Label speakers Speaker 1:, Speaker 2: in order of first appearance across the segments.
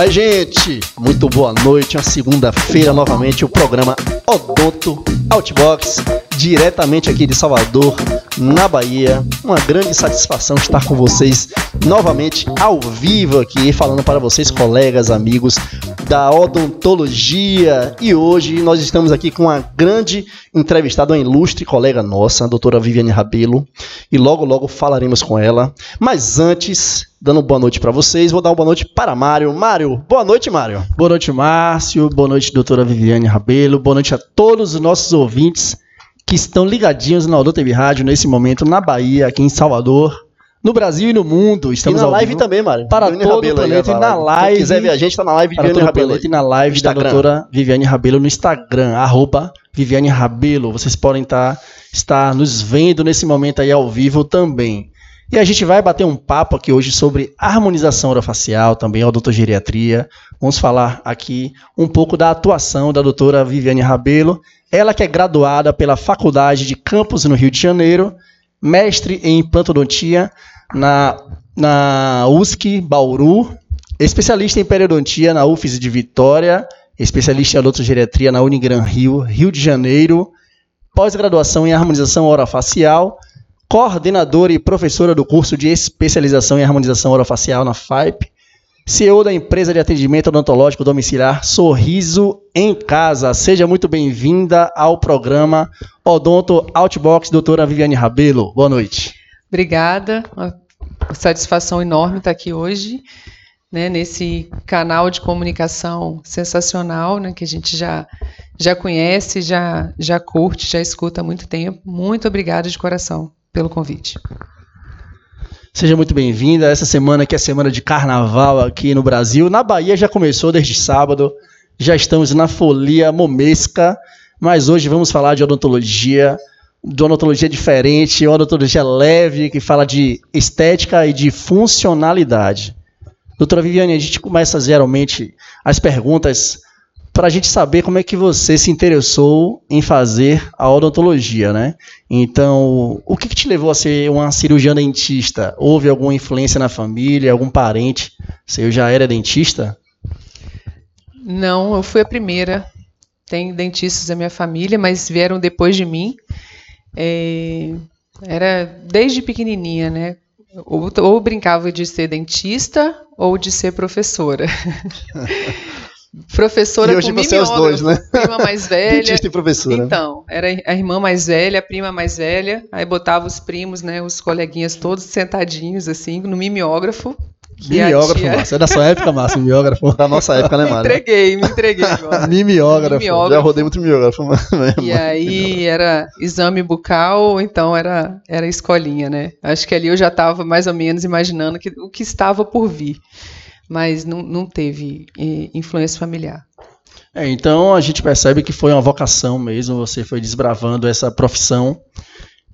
Speaker 1: Aí, gente, muito boa noite. Uma segunda-feira, novamente, o programa Odonto Outbox, diretamente aqui de Salvador, na Bahia. Uma grande satisfação estar com vocês novamente ao vivo aqui, falando para vocês, colegas, amigos da odontologia. E hoje nós estamos aqui com uma grande entrevistada, uma ilustre colega nossa, a doutora Viviane Rabelo, e logo, logo falaremos com ela. Mas antes, dando boa noite para vocês. Vou dar uma boa noite para Mário. Mário, boa noite, Mário.
Speaker 2: Boa noite, Márcio. Boa noite, doutora Viviane Rabelo. Boa noite a todos os nossos ouvintes que estão ligadinhos na Odô TV Rádio nesse momento na Bahia, aqui em Salvador. No Brasil e no mundo, estamos
Speaker 1: e na live também, Mário.
Speaker 2: Para Viviane todo Rabelo o planeta, e na live.
Speaker 1: Quem quiser ver a gente, tá na live
Speaker 2: para Viviane todo Rabelo. Planeta, e na live Instagram. da doutora Viviane Rabelo no Instagram, arroba Viviane Rabelo. Vocês podem estar, tá, estar nos vendo nesse momento aí ao vivo também. E a gente vai bater um papo aqui hoje sobre harmonização orofacial, também odontogeriatria. Vamos falar aqui um pouco da atuação da doutora Viviane Rabelo, ela que é graduada pela Faculdade de Campos no Rio de Janeiro, mestre em implantodontia na, na USC Bauru, especialista em periodontia na UFES de Vitória, especialista em odontogeriatria na Unigran Rio, Rio de Janeiro, pós-graduação em harmonização orofacial, coordenadora e professora do curso de especialização em harmonização orofacial na FAIP, CEO da empresa de atendimento odontológico domiciliar Sorriso em Casa. Seja muito bem-vinda ao programa Odonto Outbox, doutora Viviane Rabelo. Boa noite.
Speaker 3: Obrigada, uma satisfação enorme estar aqui hoje, né, nesse canal de comunicação sensacional, né, que a gente já, já conhece, já, já curte, já escuta há muito tempo. Muito obrigada de coração pelo convite.
Speaker 2: Seja muito bem-vinda. Essa semana que é semana de carnaval aqui no Brasil. Na Bahia já começou desde sábado. Já estamos na folia momesca, mas hoje vamos falar de odontologia, de odontologia diferente, odontologia leve, que fala de estética e de funcionalidade. Doutora Viviane, a gente começa geralmente as perguntas para a gente saber como é que você se interessou em fazer a odontologia, né? Então, o que, que, te levou a ser uma cirurgiã dentista? Houve alguma influência na família, algum parente? Você já era dentista?
Speaker 3: Não, eu fui a primeira. Tem dentistas da minha família, mas vieram depois de mim. É, era desde pequenininha, né? Ou, ou brincava de ser dentista ou de ser professora. Professora
Speaker 1: e hoje
Speaker 3: com
Speaker 1: você é os dois, né?
Speaker 3: Prima mais velha.
Speaker 1: Dentista e professora.
Speaker 3: Então, era a irmã mais velha, a prima mais velha. Aí botava os primos, né? Os coleguinhas todos sentadinhos, assim, no mimeógrafo.
Speaker 2: Mimeógrafo, tia... Márcio. É da sua época, Márcio, mimeógrafo.
Speaker 1: Da nossa época, né, Mário?
Speaker 3: Me entreguei, me entreguei agora.
Speaker 2: mimeógrafo.
Speaker 1: mimeógrafo. Já rodei muito mimeógrafo.
Speaker 3: e aí era exame bucal, então era, era escolinha, né? Acho que ali eu já estava mais ou menos imaginando que, o que estava por vir mas não, não teve eh, influência familiar.
Speaker 2: É, então a gente percebe que foi uma vocação mesmo, você foi desbravando essa profissão.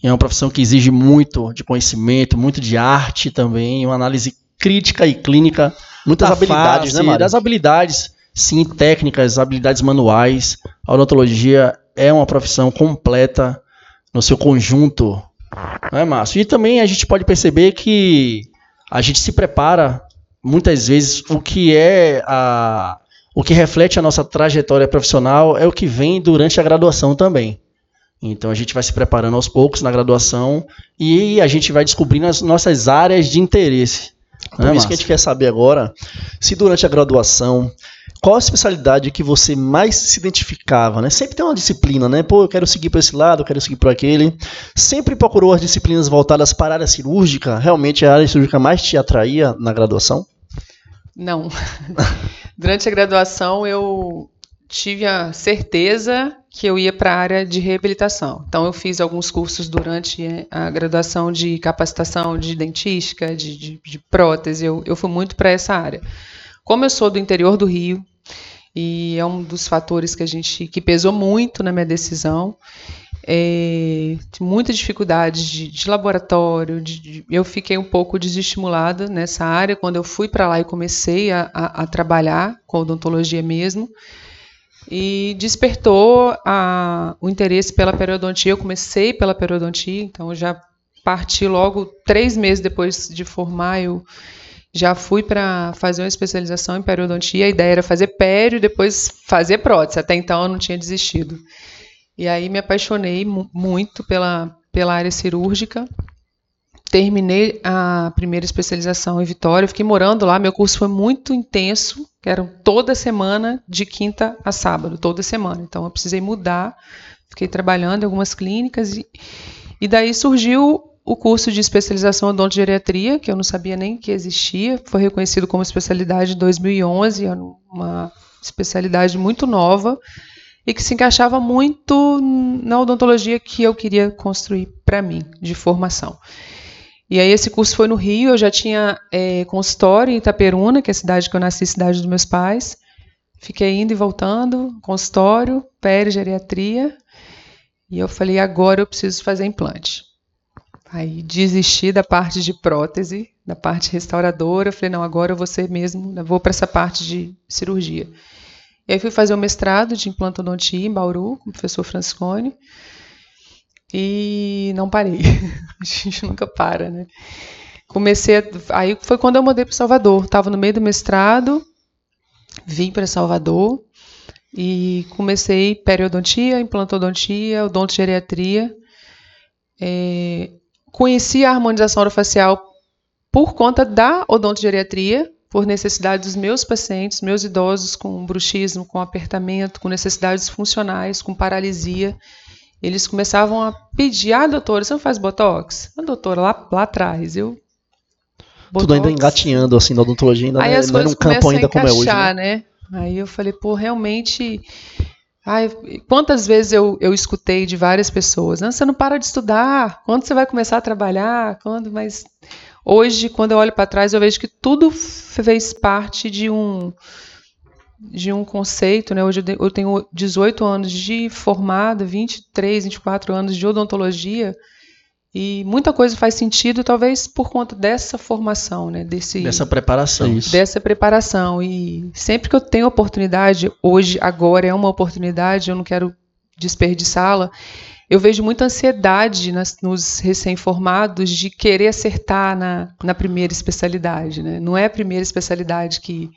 Speaker 2: É uma profissão que exige muito de conhecimento, muito de arte também, uma análise crítica e clínica.
Speaker 1: Muitas habilidades,
Speaker 2: face,
Speaker 1: né, Mário?
Speaker 2: Das habilidades, sim, técnicas, habilidades manuais. A odontologia é uma profissão completa no seu conjunto, não é, Márcio? E também a gente pode perceber que a gente se prepara muitas vezes o que é a o que reflete a nossa trajetória profissional é o que vem durante a graduação também. Então a gente vai se preparando aos poucos na graduação e a gente vai descobrindo as nossas áreas de interesse.
Speaker 1: Por né, isso que a gente quer saber agora se durante a graduação qual a especialidade que você mais se identificava, né? Sempre tem uma disciplina, né? Pô, eu quero seguir para esse lado, eu quero seguir para aquele. Sempre procurou as disciplinas voltadas para a área cirúrgica? Realmente a área cirúrgica mais te atraía na graduação?
Speaker 3: Não. Durante a graduação, eu tive a certeza que eu ia para a área de reabilitação. Então, eu fiz alguns cursos durante a graduação de capacitação de dentística, de, de, de prótese. Eu, eu fui muito para essa área. Como eu sou do interior do Rio, e é um dos fatores que a gente que pesou muito na minha decisão é, muita dificuldade de, de laboratório, de, de, eu fiquei um pouco desestimulada nessa área quando eu fui para lá e comecei a, a, a, trabalhar com odontologia mesmo. E despertou a, o interesse pela periodontia. Eu comecei pela periodontia, então já parti logo três meses depois de formar. Eu já fui para fazer uma especialização em periodontia. A ideia era fazer pério e depois fazer prótese. Até então eu não tinha desistido. E aí me apaixonei muito pela, pela área cirúrgica. Terminei a primeira especialização em Vitória. fiquei morando lá. Meu curso foi muito intenso. Eram toda semana, de quinta a sábado, toda semana. Então eu precisei mudar. Fiquei trabalhando em algumas clínicas e, e daí surgiu o curso de especialização em odontogeriatria, que eu não sabia nem que existia, foi reconhecido como especialidade em 2011, uma especialidade muito nova e que se encaixava muito na odontologia que eu queria construir para mim, de formação. E aí esse curso foi no Rio, eu já tinha é, consultório em Itaperuna, que é a cidade que eu nasci, cidade dos meus pais. Fiquei indo e voltando, consultório, perigeriatria. E eu falei, agora eu preciso fazer implante. Aí desisti da parte de prótese, da parte restauradora. Falei, não, agora eu vou ser mesmo, vou para essa parte de cirurgia. E aí fui fazer o mestrado de implantodontia em Bauru, com o professor Franciscone. E não parei. a gente nunca para, né? Comecei, a, aí foi quando eu mudei para Salvador. Estava no meio do mestrado, vim para Salvador e comecei periodontia, implantodontia, odontogeriatria. É, Conheci a harmonização orofacial por conta da odontogeriatria, por necessidade dos meus pacientes, meus idosos com bruxismo, com apertamento, com necessidades funcionais, com paralisia. Eles começavam a pedir: ah, doutora, você não faz botox? A doutora, lá, lá atrás, eu.
Speaker 1: Botox. Tudo ainda engatinhando assim na odontologia, ainda
Speaker 3: Aí não, é, as não era um campo ainda como é hoje. Né? né? Aí eu falei, pô, realmente Ai, quantas vezes eu, eu escutei de várias pessoas, você não para de estudar, quando você vai começar a trabalhar, quando, mas hoje, quando eu olho para trás, eu vejo que tudo fez parte de um de um conceito, né? Hoje eu tenho 18 anos de formada, 23, 24 anos de odontologia, e muita coisa faz sentido, talvez por conta dessa formação, né? Desse,
Speaker 1: dessa preparação. Isso.
Speaker 3: Dessa preparação. E sempre que eu tenho oportunidade, hoje, agora é uma oportunidade, eu não quero desperdiçá-la. Eu vejo muita ansiedade nas, nos recém-formados de querer acertar na, na primeira especialidade. Né? Não é a primeira especialidade que,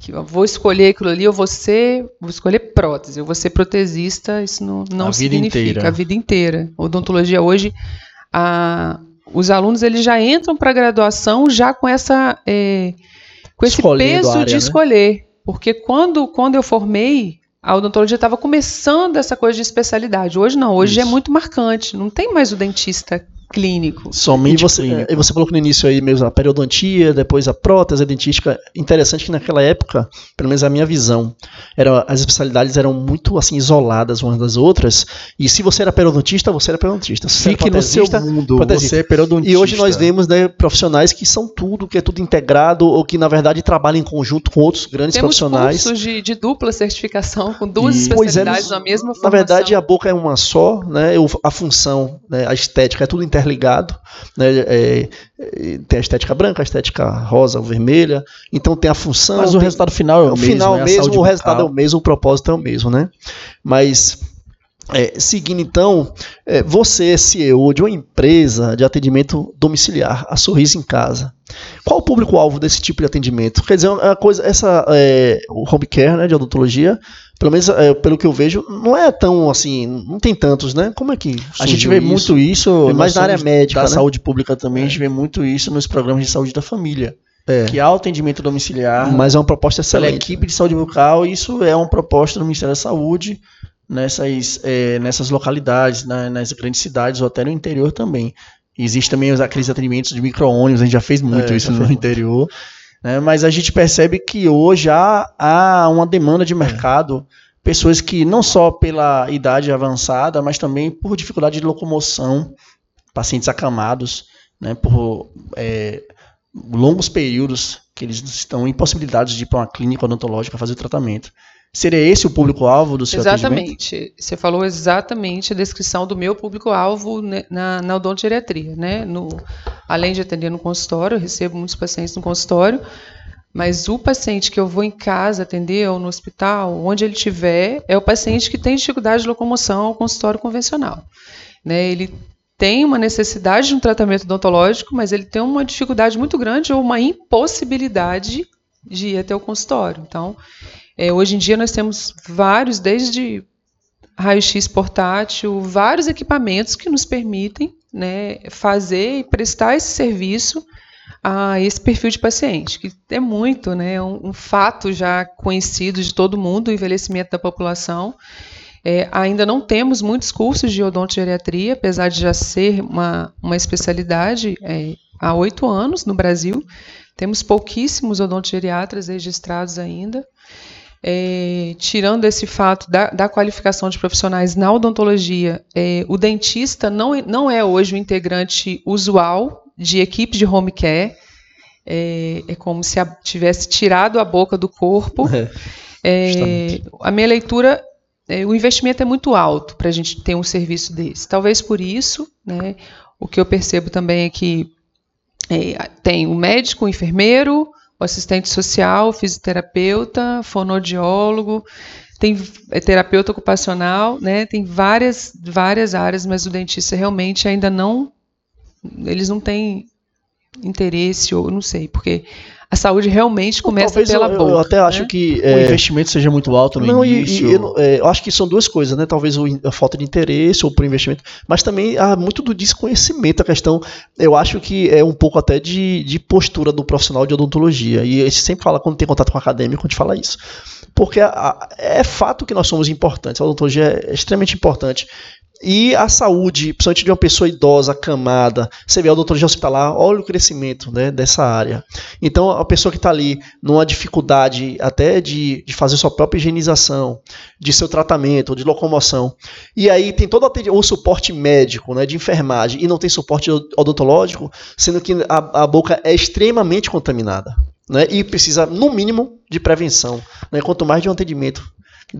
Speaker 3: que eu vou escolher aquilo ali, eu vou ser, vou escolher prótese, eu vou ser protesista, isso não, não a significa vida a vida inteira. Odontologia hoje a, os alunos eles já entram para a graduação já com essa é, com esse peso área, de né? escolher, porque quando quando eu formei a odontologia estava começando essa coisa de especialidade. Hoje não, hoje é Isso. é muito marcante. Não tem mais o dentista clínico.
Speaker 1: Somente e você, clínico. E você colocou no início aí mesmo a periodontia, depois a prótese, a dentística. Interessante que naquela época, pelo menos a minha visão, era, as especialidades eram muito assim isoladas umas das outras. E se você era periodontista, você era periodontista. Se
Speaker 2: Fique no seu mundo,
Speaker 1: você é periodontista. E hoje nós vemos né, profissionais que são tudo, que é tudo integrado, ou que na verdade trabalham em conjunto com outros grandes
Speaker 3: Temos
Speaker 1: profissionais.
Speaker 3: cursos de, de dupla certificação, com duas e, especialidades é, na mesma formação.
Speaker 1: Na verdade, a boca é uma só, né? A função, né, a estética é tudo integrado interligado, né? É, é, tem a estética branca, a estética rosa, ou vermelha, então tem a função.
Speaker 2: Mas
Speaker 1: o
Speaker 2: tem, resultado final é o, o mesmo.
Speaker 1: Final né? mesmo, o resultado é o mesmo, o propósito é o mesmo, né? Mas é, seguindo então, é, você é CEO de uma empresa de atendimento domiciliar, a Sorriso em Casa. Qual o público-alvo desse tipo de atendimento? Quer dizer, a coisa, essa, é, o home care né, de odontologia, pelo menos é, pelo que eu vejo, não é tão assim, não tem tantos, né? Como é que
Speaker 2: a gente vê isso? muito isso,
Speaker 1: mais na área médica,
Speaker 2: da
Speaker 1: né?
Speaker 2: saúde pública também, a gente vê muito isso nos programas de saúde da família. É. Que há o atendimento domiciliar.
Speaker 1: Mas é uma proposta excelente.
Speaker 2: Pela equipe de saúde bucal, isso é uma proposta do Ministério da Saúde nessas, é, nessas localidades, na, nas grandes cidades ou até no interior também. Existe também os, aqueles atendimentos de micro-ônibus, a gente já fez muito é, isso no interior. Né? Mas a gente percebe que hoje há, há uma demanda de mercado, pessoas que não só pela idade avançada, mas também por dificuldade de locomoção, pacientes acamados, né? por é, longos períodos que eles estão impossibilitados de ir para uma clínica odontológica fazer o tratamento. Seria esse o público-alvo do seu
Speaker 3: Exatamente. Atendimento? Você falou exatamente a descrição do meu público-alvo na, na odontogeriatria. Né? No, além de atender no consultório, eu recebo muitos pacientes no consultório, mas o paciente que eu vou em casa atender ou no hospital, onde ele estiver, é o paciente que tem dificuldade de locomoção ao consultório convencional. Né? Ele tem uma necessidade de um tratamento odontológico, mas ele tem uma dificuldade muito grande ou uma impossibilidade de ir até o consultório. Então, é, hoje em dia nós temos vários, desde raio-x portátil, vários equipamentos que nos permitem né, fazer e prestar esse serviço a esse perfil de paciente, que é muito, né, um, um fato já conhecido de todo mundo, o envelhecimento da população. É, ainda não temos muitos cursos de odontogeriatria, apesar de já ser uma, uma especialidade é, há oito anos no Brasil. Temos pouquíssimos odontogeriatras registrados ainda. É, tirando esse fato da, da, qualificação de profissionais na odontologia, é, o dentista não, não é hoje o integrante usual de equipe de home care. É, é como se a, tivesse tirado a boca do corpo. É, é, a minha leitura, é, o investimento é muito alto para a gente ter um serviço desse. Talvez por isso, né, o que eu percebo também é que tem o médico, o enfermeiro, assistente social, fisioterapeuta, fonoaudiólogo, tem é, terapeuta ocupacional, né? Tem várias várias áreas, mas o dentista realmente ainda não eles não têm interesse ou não sei, porque a saúde realmente começa Talvez pela
Speaker 1: eu,
Speaker 3: boca.
Speaker 1: Eu até né? acho que
Speaker 2: é... o investimento seja muito alto no não, início.
Speaker 1: E, e, eu, é, eu, acho que são duas coisas, né? Talvez a falta de interesse ou por investimento, mas também há muito do desconhecimento. A questão, eu acho que é um pouco até de, de postura do profissional de odontologia. E a gente sempre fala quando tem contato com o acadêmico, a gente fala isso. Porque a, a, é fato que nós somos importantes. A odontologia é extremamente importante. E a saúde, principalmente de uma pessoa idosa, acamada, você vê a odontologia hospitalar, olha o crescimento né, dessa área. Então, a pessoa que está ali numa dificuldade até de, de fazer sua própria higienização, de seu tratamento, de locomoção, e aí tem todo o suporte médico, né, de enfermagem, e não tem suporte odontológico, sendo que a, a boca é extremamente contaminada. Né, e precisa, no mínimo, de prevenção. Né, quanto mais de um atendimento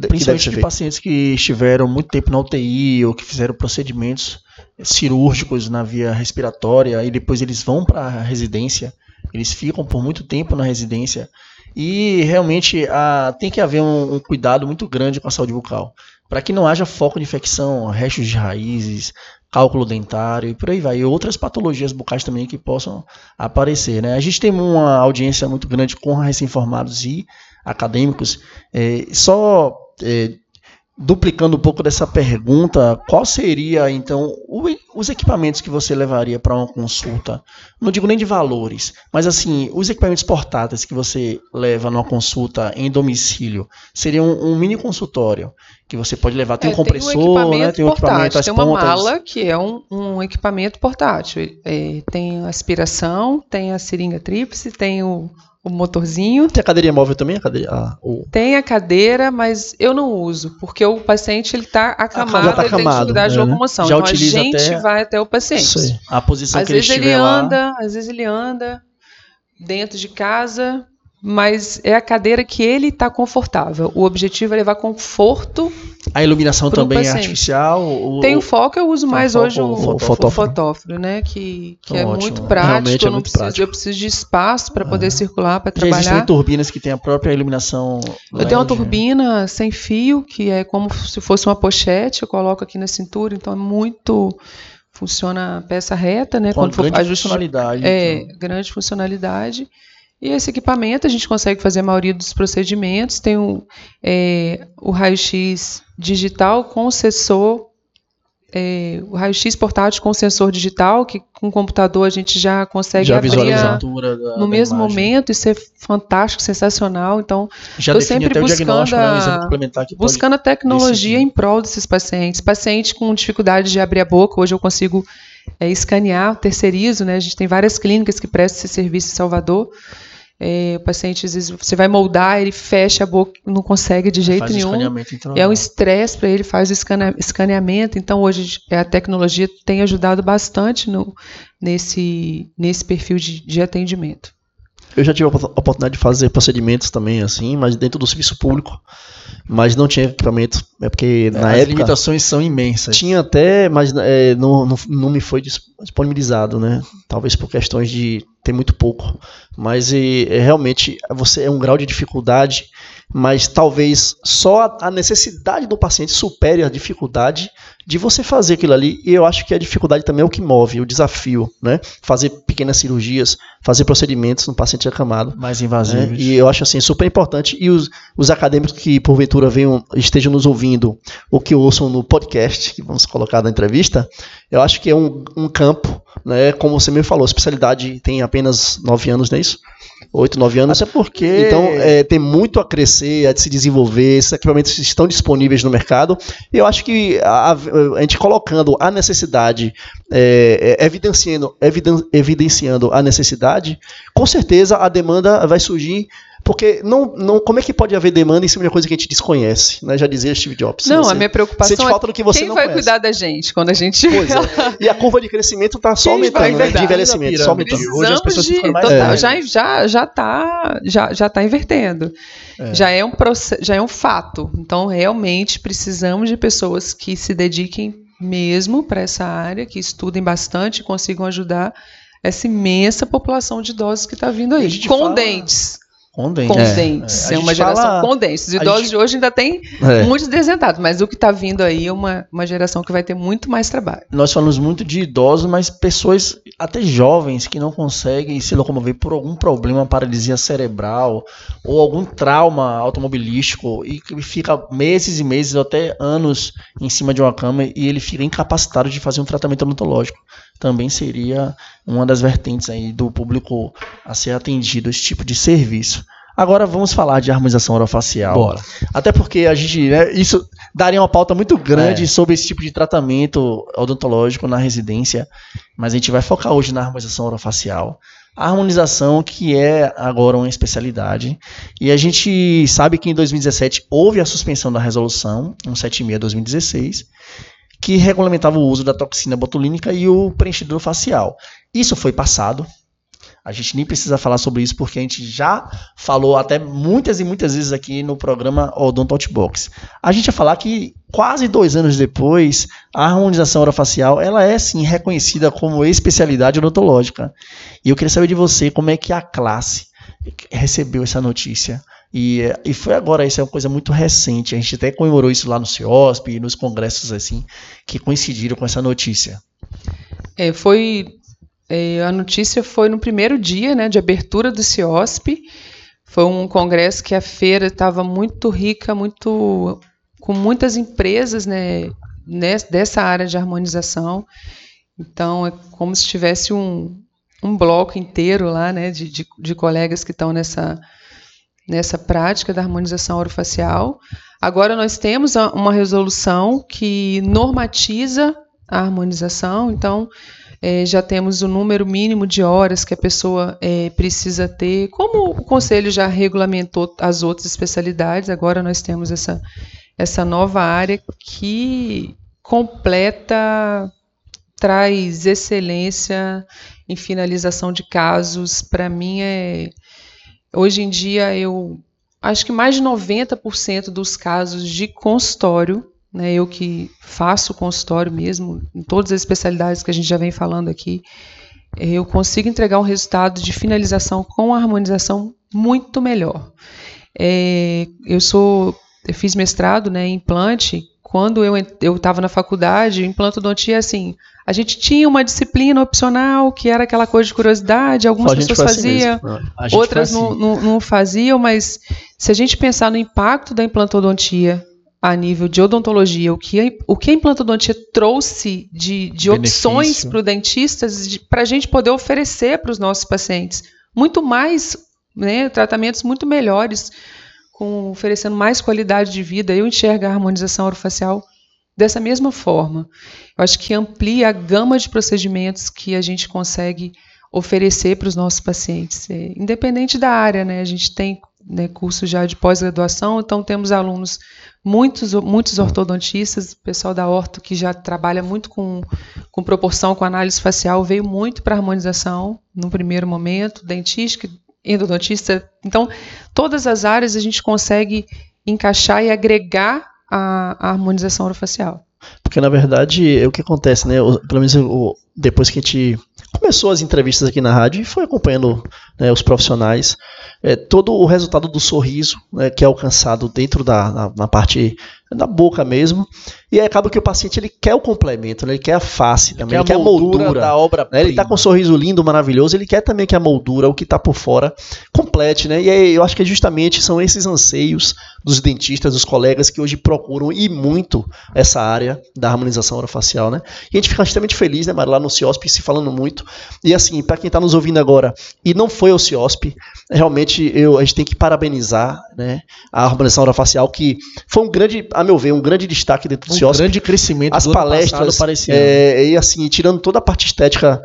Speaker 2: Principalmente de pacientes que estiveram muito tempo na UTI ou que fizeram procedimentos cirúrgicos na via respiratória e depois eles vão para a residência, eles ficam por muito tempo na residência e realmente a, tem que haver um, um cuidado muito grande com a saúde bucal para que não haja foco de infecção, restos de raízes, cálculo dentário e por aí vai. E outras patologias bucais também que possam aparecer. Né? A gente tem uma audiência muito grande com recém-formados e acadêmicos. É, só é, duplicando um pouco dessa pergunta, qual seria então o, os equipamentos que você levaria para uma consulta? Não digo nem de valores, mas assim, os equipamentos portáteis que você leva numa consulta em domicílio, seria um, um mini consultório que você pode levar, tem é, um compressor, tem um né?
Speaker 3: tem um equipamento, tem uma pontas. mala que é um, um equipamento portátil, é, tem aspiração, tem a seringa tríplice, tem o o motorzinho.
Speaker 1: Tem a cadeirinha móvel também? A cadeira, a,
Speaker 3: o... Tem a cadeira, mas eu não uso, porque o paciente ele está acamado, ah, tá ele tem dificuldade né? de locomoção. Já então a gente até... vai até o paciente. Sei.
Speaker 2: A posição
Speaker 3: às
Speaker 2: que
Speaker 3: vezes
Speaker 2: ele,
Speaker 3: ele anda, lá... às vezes ele anda dentro de casa, mas é a cadeira que ele está confortável. O objetivo é levar conforto.
Speaker 2: A iluminação também é paciente. é artificial? O,
Speaker 3: Tem o foco, eu uso mais hoje o, o, fotóforo. fotóforo, né? Que, que é ótimo. muito prático. Realmente é muito preciso, prático. Eu preciso de espaço para poder é. circular, para trabalhar. Já
Speaker 2: existem turbinas que têm a própria iluminação.
Speaker 3: Eu tenho uma turbina sem fio, que é como se fosse uma pochete, eu coloco aqui na cintura, então é muito funciona peça reta, né?
Speaker 2: Com quando grande for funcionalidade.
Speaker 3: É, então. grande funcionalidade. E esse equipamento a gente consegue fazer a maioria dos procedimentos. Tem o, é, o raio-x digital com sensor, é, o raio-x portátil com sensor digital, que com o computador a gente já consegue
Speaker 2: já
Speaker 3: abrir
Speaker 2: a,
Speaker 3: da, no mesmo imagem. momento. Isso é fantástico, sensacional. Então,
Speaker 2: estou sempre buscando, né,
Speaker 3: a, buscando a tecnologia decidir. em prol desses pacientes. Paciente com dificuldade de abrir a boca, hoje eu consigo é, escanear, terceirizo, né? A gente tem várias clínicas que prestam esse serviço em Salvador. É, o paciente, às vezes, você vai moldar, ele fecha a boca, não consegue de jeito faz nenhum. Então, é um estresse para ele, faz o escaneamento. Então, hoje, a tecnologia tem ajudado bastante no, nesse, nesse perfil de, de atendimento.
Speaker 1: Eu já tive a oportunidade de fazer procedimentos também, assim, mas dentro do serviço público, mas não tinha equipamento É porque é, na
Speaker 2: as
Speaker 1: época.
Speaker 2: As limitações são imensas.
Speaker 1: Tinha até, mas é, não, não, não me foi disponibilizado, né? Talvez por questões de ter muito pouco. Mas e, é, realmente você é um grau de dificuldade, mas talvez só a necessidade do paciente supere a dificuldade de você fazer aquilo ali. E eu acho que a dificuldade também é o que move, o desafio, né? Fazer pequenas cirurgias, fazer procedimentos no paciente acamado.
Speaker 2: Mais invasivos. Né?
Speaker 1: E eu acho assim super importante. E os, os acadêmicos que porventura venham, estejam nos ouvindo, ou que ouçam no podcast, que vamos colocar na entrevista, eu acho que é um, um campo, né? Como você me falou, a especialidade tem apenas nove anos, não é isso? oito, nove anos.
Speaker 2: Até porque.
Speaker 1: Então, é, tem muito a crescer, a se desenvolver, esses equipamentos estão disponíveis no mercado. E eu acho que a, a gente colocando a necessidade, é, é, evidenciando, eviden, evidenciando a necessidade, com certeza a demanda vai surgir porque não, não, como é que pode haver demanda em cima de uma coisa que a gente desconhece? Né? Já dizia Steve Jobs.
Speaker 3: Não, a minha preocupação
Speaker 1: sente falta do que você
Speaker 3: quem
Speaker 1: não
Speaker 3: vai
Speaker 1: conhece.
Speaker 3: cuidar da gente quando a gente...
Speaker 1: Pois é. E a curva de crescimento está só aumentando, né? de envelhecimento. Só aumentando.
Speaker 3: Hoje as pessoas de, ficam mais total, já, já, já tá, já, já tá invertendo. É. Já, é um já é um fato. Então, realmente, precisamos de pessoas que se dediquem mesmo para essa área, que estudem bastante e consigam ajudar essa imensa população de idosos que está vindo aí. Com fala... dentes.
Speaker 1: Com dentes.
Speaker 3: Com é. dentes. É, é uma geração fala... com dentes. Os idosos gente... de hoje ainda tem é. muitos desentados, mas o que está vindo aí é uma, uma geração que vai ter muito mais trabalho.
Speaker 2: Nós falamos muito de idosos, mas pessoas até jovens que não conseguem se locomover por algum problema, paralisia cerebral ou algum trauma automobilístico e que fica meses e meses ou até anos em cima de uma cama e ele fica incapacitado de fazer um tratamento odontológico também seria uma das vertentes aí do público a ser atendido esse tipo de serviço. Agora vamos falar de harmonização orofacial.
Speaker 1: Bora.
Speaker 2: Até porque a gente, né, isso daria uma pauta muito grande é. sobre esse tipo de tratamento odontológico na residência, mas a gente vai focar hoje na harmonização orofacial. A harmonização que é agora uma especialidade, e a gente sabe que em 2017 houve a suspensão da resolução 176/2016 que regulamentava o uso da toxina botulínica e o preenchedor facial. Isso foi passado. A gente nem precisa falar sobre isso porque a gente já falou até muitas e muitas vezes aqui no programa Odonto Outbox. A gente ia falar que quase dois anos depois, a harmonização orofacial ela é sim reconhecida como especialidade odontológica. E eu queria saber de você como é que a classe recebeu essa notícia. E, e foi agora, isso é uma coisa muito recente. A gente até comemorou isso lá no CIOSP e nos congressos assim, que coincidiram com essa notícia.
Speaker 3: É, foi. É, a notícia foi no primeiro dia né, de abertura do CIOSP. Foi um congresso que a feira estava muito rica, muito com muitas empresas né, dessa área de harmonização. Então, é como se tivesse um, um bloco inteiro lá né, de, de, de colegas que estão nessa, nessa prática da harmonização orofacial. Agora nós temos uma resolução que normatiza a harmonização, então é, já temos o número mínimo de horas que a pessoa é, precisa ter. Como o conselho já regulamentou as outras especialidades, agora nós temos essa, essa nova área que completa, traz excelência em finalização de casos. Para mim é Hoje em dia, eu acho que mais de 90% dos casos de consultório, né, eu que faço consultório mesmo, em todas as especialidades que a gente já vem falando aqui, eu consigo entregar um resultado de finalização com harmonização muito melhor. É, eu sou, eu fiz mestrado né, em implante. Quando eu estava na faculdade, implantodontia, assim, a gente tinha uma disciplina opcional que era aquela coisa de curiosidade, algumas pessoas faziam, assim outras não, assim. não, não faziam, mas se a gente pensar no impacto da implantodontia a nível de odontologia, o que a, o que a implantodontia trouxe de, de opções para o dentistas, para a gente poder oferecer para os nossos pacientes. Muito mais, né, tratamentos muito melhores, com, oferecendo mais qualidade de vida. Eu enxergo a harmonização orofacial dessa mesma forma. Eu acho que amplia a gama de procedimentos que a gente consegue oferecer para os nossos pacientes, é, independente da área, né? A gente tem né, curso já de pós-graduação, então temos alunos, muitos, muitos ortodontistas, pessoal da orto que já trabalha muito com, com proporção, com análise facial, veio muito para harmonização no primeiro momento, dentística, endodontista. Então, todas as áreas a gente consegue encaixar e agregar a, a harmonização orofacial.
Speaker 1: Porque, na verdade, é o que acontece, né? Pelo menos depois que a gente começou as entrevistas aqui na rádio e foi acompanhando né, os profissionais, é, todo o resultado do sorriso né, que é alcançado dentro da na, na parte da boca mesmo, e aí acaba que o paciente ele quer o complemento, né, ele quer a face também, ele quer, ele a, moldura, moldura da obra. Né, ele está com um sorriso lindo, maravilhoso, ele quer também que a moldura, o que está por fora, complete, né? E aí eu acho que justamente são esses anseios dos dentistas, dos colegas que hoje procuram e muito essa área da harmonização orofacial, né? E a gente fica extremamente feliz, né, Mário, lá no CIOSP se falando muito. E assim, para quem está nos ouvindo agora e não foi ao CIOSP, realmente eu, a gente tem que parabenizar, né, a harmonização orofacial que foi um grande a meu ver, um grande destaque dentro do um
Speaker 2: grande crescimento
Speaker 1: As palestras, é, e assim, tirando toda a parte estética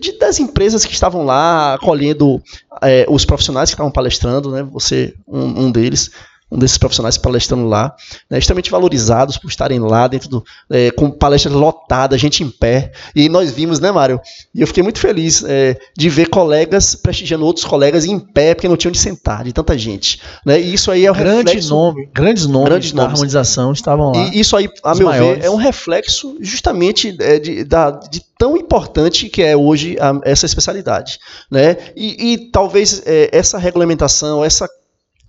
Speaker 1: de, das empresas que estavam lá acolhendo é, os profissionais que estavam palestrando, né? Você, um, um deles um desses profissionais palestrando lá, né, extremamente valorizados por estarem lá dentro do, é, com palestras lotadas, gente em pé. E nós vimos, né, Mário? E eu fiquei muito feliz é, de ver colegas prestigiando outros colegas em pé, porque não tinham de sentar, de tanta gente. Né? E isso aí é o
Speaker 2: Grande
Speaker 1: reflexo.
Speaker 2: Nome, grandes nomes grandes da nomes. harmonização estavam lá.
Speaker 1: E isso aí, a meu maiores. ver, é um reflexo justamente é, de, da, de tão importante que é hoje a, essa especialidade. Né? E, e talvez é, essa regulamentação, essa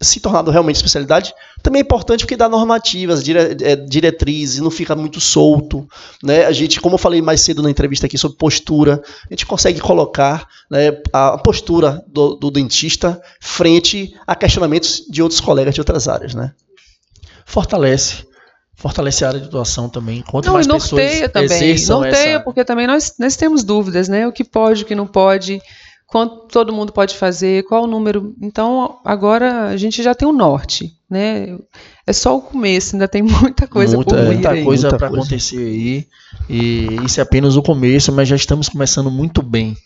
Speaker 1: se tornando realmente especialidade, também é importante porque dá normativas, dire, é, diretrizes, não fica muito solto. Né? A gente, como eu falei mais cedo na entrevista aqui sobre postura, a gente consegue colocar né, a postura do, do, dentista frente a questionamentos de outros colegas de outras áreas. Né?
Speaker 2: Fortalece. Fortalece a área de doação também. Quanto
Speaker 3: não,
Speaker 2: mais
Speaker 3: norteia
Speaker 2: pessoas
Speaker 3: também. Norteia, essa... porque também nós, nós temos dúvidas, né? O que pode, o que não pode quanto todo mundo pode fazer, qual o número. Então, agora a gente já tem o norte, né? É só o começo, ainda tem muita coisa
Speaker 2: muita, por vir Muita aí. coisa para acontecer aí. E isso é apenas o começo, mas já estamos começando muito bem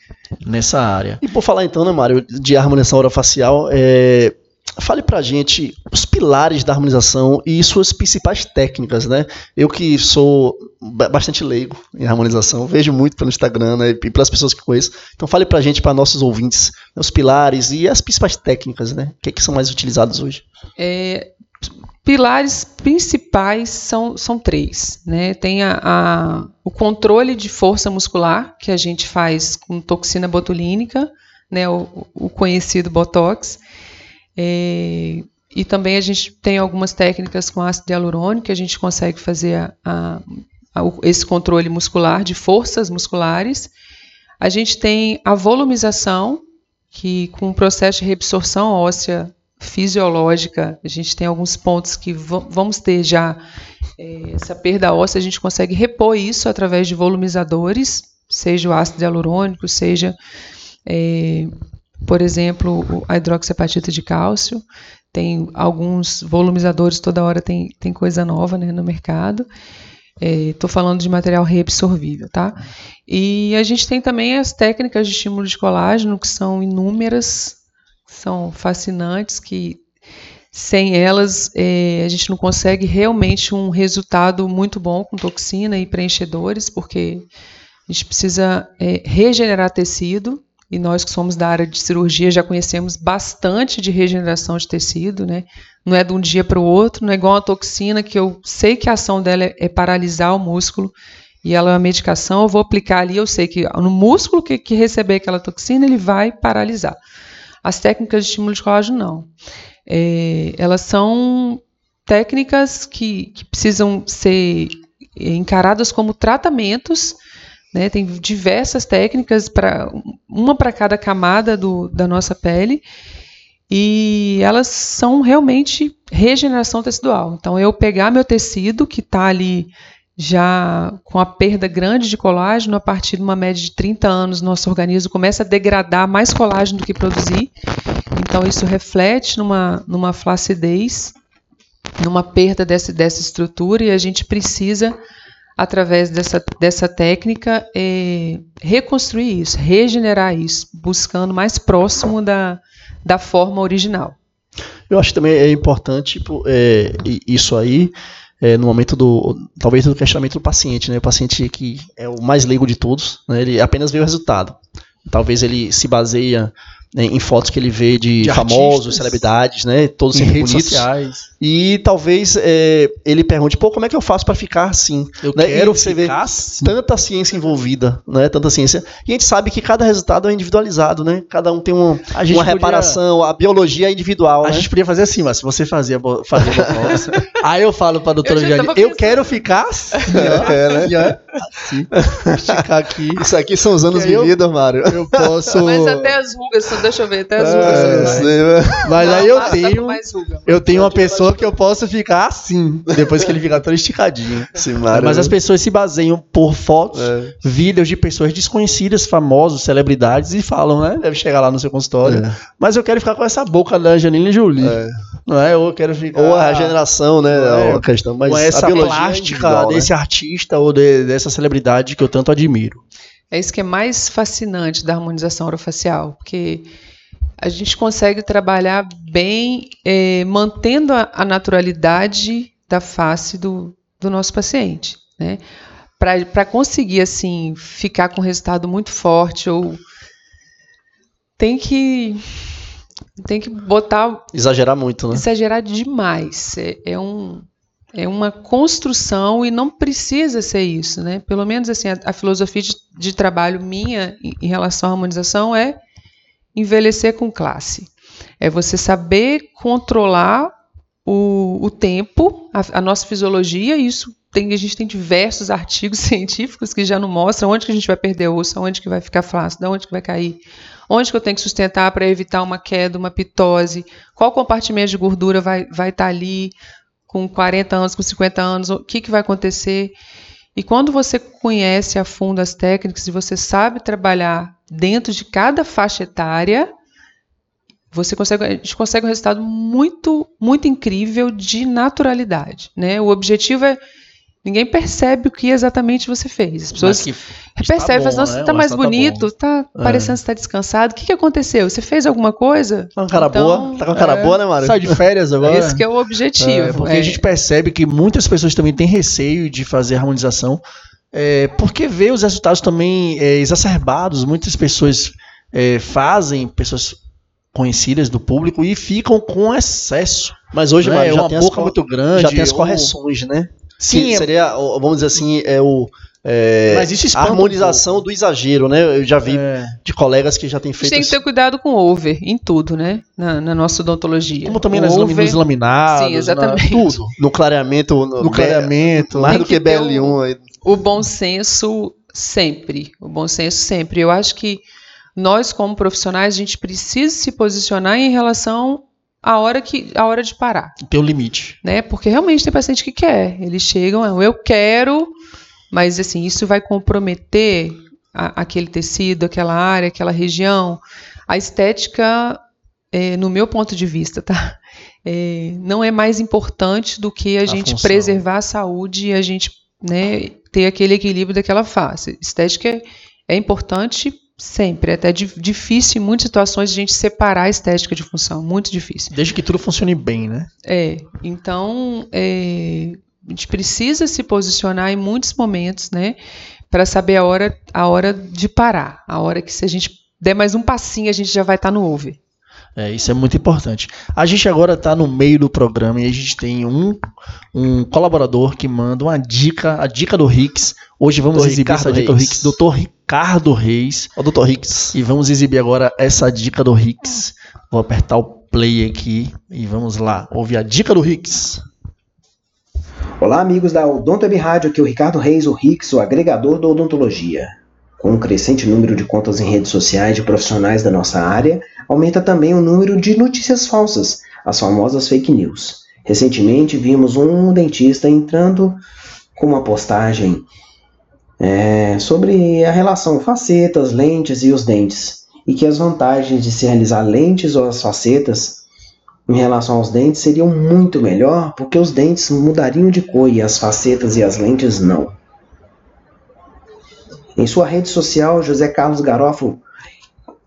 Speaker 2: nessa área.
Speaker 1: E por falar então, né, Mário, de harmonização orofacial, é, Fale pra gente os pilares da harmonização e suas principais técnicas, né? Eu que sou bastante leigo em harmonização, vejo muito pelo Instagram né, e pelas pessoas que conheço. Então fale pra gente, para nossos ouvintes, né, os pilares e as principais técnicas, né? O que, é que são mais utilizados hoje?
Speaker 3: É, pilares principais são, são três, né? Tem a, a, o controle de força muscular, que a gente faz com toxina botulínica, né? O, o conhecido Botox é, e também a gente tem algumas técnicas com ácido hialurônico que a gente consegue fazer a, a, a, esse controle muscular de forças musculares. A gente tem a volumização, que com o processo de reabsorção óssea fisiológica, a gente tem alguns pontos que vamos ter já é, essa perda óssea, a gente consegue repor isso através de volumizadores, seja o ácido hialurônico, seja é, por exemplo, a hidroxiapatita de cálcio. Tem alguns volumizadores, toda hora tem, tem coisa nova né, no mercado. Estou é, falando de material reabsorvível, tá? E a gente tem também as técnicas de estímulo de colágeno, que são inúmeras, são fascinantes, que sem elas é, a gente não consegue realmente um resultado muito bom com toxina e preenchedores, porque a gente precisa é, regenerar tecido, e nós que somos da área de cirurgia já conhecemos bastante de regeneração de tecido, né? Não é de um dia para o outro, não é igual a toxina que eu sei que a ação dela é, é, paralisar o músculo e ela é uma medicação, eu vou aplicar ali, eu sei que no músculo que, que receber aquela toxina ele vai paralisar. As técnicas de estímulo de colágeno não. É, elas são técnicas que, que precisam ser encaradas como tratamentos né? Tem diversas técnicas para uma para cada camada do, da nossa pele e elas são realmente regeneração tecidual. Então eu pegar meu tecido que está ali já com a perda grande de colágeno, a partir de uma média de 30 anos, nosso organismo começa a degradar mais colágeno do que produzir. Então, isso reflete numa, numa flacidez, numa perda dessa, dessa estrutura, e a gente precisa através dessa, dessa técnica, é, reconstruir isso, regenerar isso, buscando mais próximo da, da forma original.
Speaker 1: Eu acho também é importante tipo, é, isso aí, é, no momento do, talvez do questionamento do paciente, né? O paciente que é o mais leigo de todos, né? ele apenas vê o resultado. Talvez ele se baseia em fotos que ele vê de, de famosos, artistas, celebridades, né? Todos sempre redes bonitos. sociais. E talvez é, ele pergunte, pô, como é que eu faço para ficar assim?
Speaker 2: Eu né? quero e você ficar assim.
Speaker 1: tanta ciência envolvida, né? Tanta ciência. E a gente sabe que cada resultado é individualizado, né? Cada um tem uma, uma podia... reparação, a biologia é individual.
Speaker 2: A
Speaker 1: né?
Speaker 2: gente podia fazer assim, mas se você fazia, fazia botox, aí eu falo pra doutora Viviane, eu quero ficar assim, ó, é, né? assim,
Speaker 1: esticar aqui. Isso aqui são os anos vividos, Mário.
Speaker 3: Eu posso... Mas até as rugas, deixa eu ver, até as rugas.
Speaker 2: É, mas aí eu tenho, eu tenho uma pessoa que eu posso ficar assim, depois que ele ficar todo esticadinho. Sim, Mas as pessoas se baseiam por fotos, é. vídeos de pessoas desconhecidas, famosos, celebridades e falam, né? Deve chegar lá no seu consultório. É. Mas eu quero ficar com essa boca da Angelina Jolie. É. Não é? Ou eu quero ficar.
Speaker 1: Ou a regeneração, né? É, a questão,
Speaker 2: mas com essa plástica é desse né? artista ou de, dessa celebridade que eu tanto admiro.
Speaker 3: É isso que é mais fascinante da harmonização orofacial, porque a gente consegue trabalhar bem é, mantendo a, a, naturalidade da face do, do nosso paciente, né? Para conseguir assim ficar com um resultado muito forte ou tem que tem que botar
Speaker 1: exagerar muito, né?
Speaker 3: Exagerar demais. É, é um é uma construção e não precisa ser isso, né? Pelo menos assim a, a filosofia de, de, trabalho minha em, em relação à harmonização é envelhecer com classe. É você saber controlar o, o tempo, a, a, nossa fisiologia, isso tem, a gente tem diversos artigos científicos que já não mostram onde que a gente vai perder osso, onde que vai ficar flácido, onde que vai cair, onde que eu tenho que sustentar para evitar uma queda, uma pitose, qual compartimento de gordura vai estar vai tá ali com 40 anos, com 50 anos, o que, que vai acontecer. E quando você conhece a fundo as técnicas e você sabe trabalhar dentro de cada faixa etária, você consegue, a gente consegue um resultado muito, muito incrível de naturalidade. Né? O objetivo é Ninguém percebe o que exatamente você fez. As pessoas percebem, tá nossa, né? está mais tá bonito, está tá parecendo que está descansado. O que, que aconteceu? Você fez alguma coisa?
Speaker 1: Tá com cara então, boa, tá com cara é, boa, né, Mário?
Speaker 2: Sai de férias agora.
Speaker 3: Esse é o objetivo. É,
Speaker 2: porque é. a gente percebe que muitas pessoas também têm receio de fazer harmonização, é, porque vê os resultados também é, exacerbados. Muitas pessoas é, fazem, pessoas conhecidas do público e ficam com excesso.
Speaker 1: Mas hoje, né? Mário, já uma tem boca
Speaker 2: as, muito grande.
Speaker 1: Já tem as correções, né? Sim, que seria, vamos dizer assim, é o é, Mas isso a harmonização um do exagero, né? Eu já vi é. de colegas que já têm feito.
Speaker 3: A gente tem que ter cuidado com o over em tudo, né? Na, na nossa odontologia.
Speaker 2: Como também nas over... nos laminados,
Speaker 3: Sim, exatamente.
Speaker 1: Na, tudo. No clareamento. No,
Speaker 2: no clareamento.
Speaker 1: Mais do que, que BL1.
Speaker 3: O bom senso sempre. O bom senso sempre. Eu acho que nós, como profissionais, a gente precisa se posicionar em relação a hora que a hora de parar.
Speaker 2: Tem um limite.
Speaker 3: Né? Porque realmente tem paciente que quer. Eles chegam, eu quero, mas assim, isso vai comprometer a, aquele tecido, aquela área, aquela região. A estética, é, no meu ponto de vista, tá? É, não é mais importante do que a, a gente função. preservar a saúde e a gente né, ter aquele equilíbrio daquela face. Estética é, é importante Sempre. É até difícil em muitas situações a gente separar a estética de função. Muito difícil.
Speaker 2: Desde que tudo funcione bem, né?
Speaker 3: É. Então, é, a gente precisa se posicionar em muitos momentos, né? Para saber a hora, a hora de parar. A hora que se a gente der mais um passinho, a gente já vai estar tá no over.
Speaker 2: É, isso é muito importante. A gente agora está no meio do programa e a gente tem um, um colaborador que manda uma dica, a dica do Rix. Hoje vamos Dr. exibir Ricardo essa dica Reis. do Rix, doutor Ricardo Reis.
Speaker 1: O doutor Rix.
Speaker 2: E vamos exibir agora essa dica do Rix. Vou apertar o play aqui e vamos lá, ouvir a dica do Rix.
Speaker 4: Olá, amigos da Odonto Rádio, aqui é o Ricardo Reis, o Rix, o agregador da odontologia. Com um crescente número de contas em redes sociais de profissionais da nossa área, aumenta também o número de notícias falsas, as famosas fake news. Recentemente vimos um dentista entrando com uma postagem é, sobre a relação facetas, lentes e os dentes, e que as vantagens de se realizar lentes ou as facetas em relação aos dentes seriam muito melhor, porque os dentes mudariam de cor e as facetas e as lentes não. Em sua rede social, José Carlos Garofalo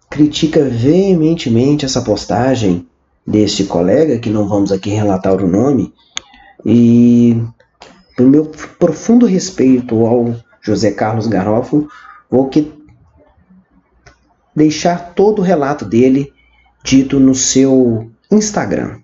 Speaker 4: critica veementemente essa postagem deste colega, que não vamos aqui relatar o nome, e por meu profundo respeito ao José Carlos Garofalo, vou que deixar todo o relato dele dito no seu Instagram.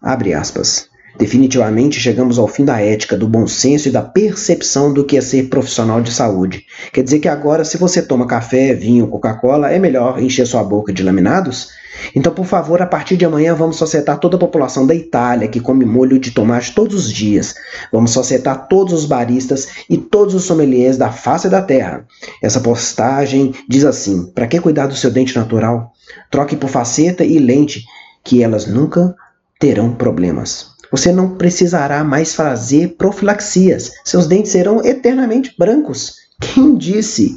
Speaker 4: Abre aspas. Definitivamente chegamos ao fim da ética, do bom senso e da percepção do que é ser profissional de saúde. Quer dizer que agora, se você toma café, vinho, Coca-Cola, é melhor encher sua boca de laminados? Então, por favor, a partir de amanhã vamos societar toda a população da Itália que come molho de tomate todos os dias. Vamos societar todos os baristas e todos os sommeliers da face da terra. Essa postagem diz assim: para que cuidar do seu dente natural? Troque por faceta e lente, que elas nunca terão problemas. Você não precisará mais fazer profilaxias. Seus dentes serão eternamente brancos. Quem disse?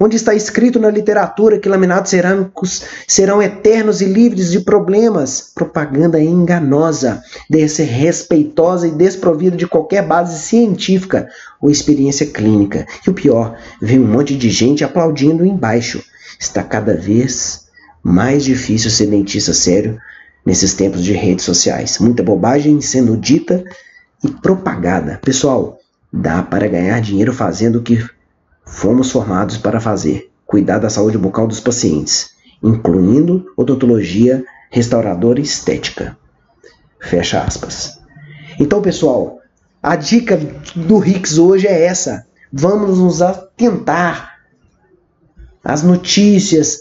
Speaker 4: Onde está escrito na literatura que laminados cerâmicos serão eternos e livres de problemas? Propaganda enganosa, desrespeitosa e desprovida de qualquer base científica ou experiência clínica. E o pior, vem um monte de gente aplaudindo embaixo. Está cada vez mais difícil ser dentista sério nesses tempos de redes sociais. Muita bobagem sendo dita e propagada. Pessoal, dá para ganhar dinheiro fazendo o que fomos formados para fazer: cuidar da saúde bucal dos pacientes, incluindo odontologia, restauradora e estética. Fecha aspas. Então, pessoal, a dica do Rix hoje é essa. Vamos nos atentar às notícias,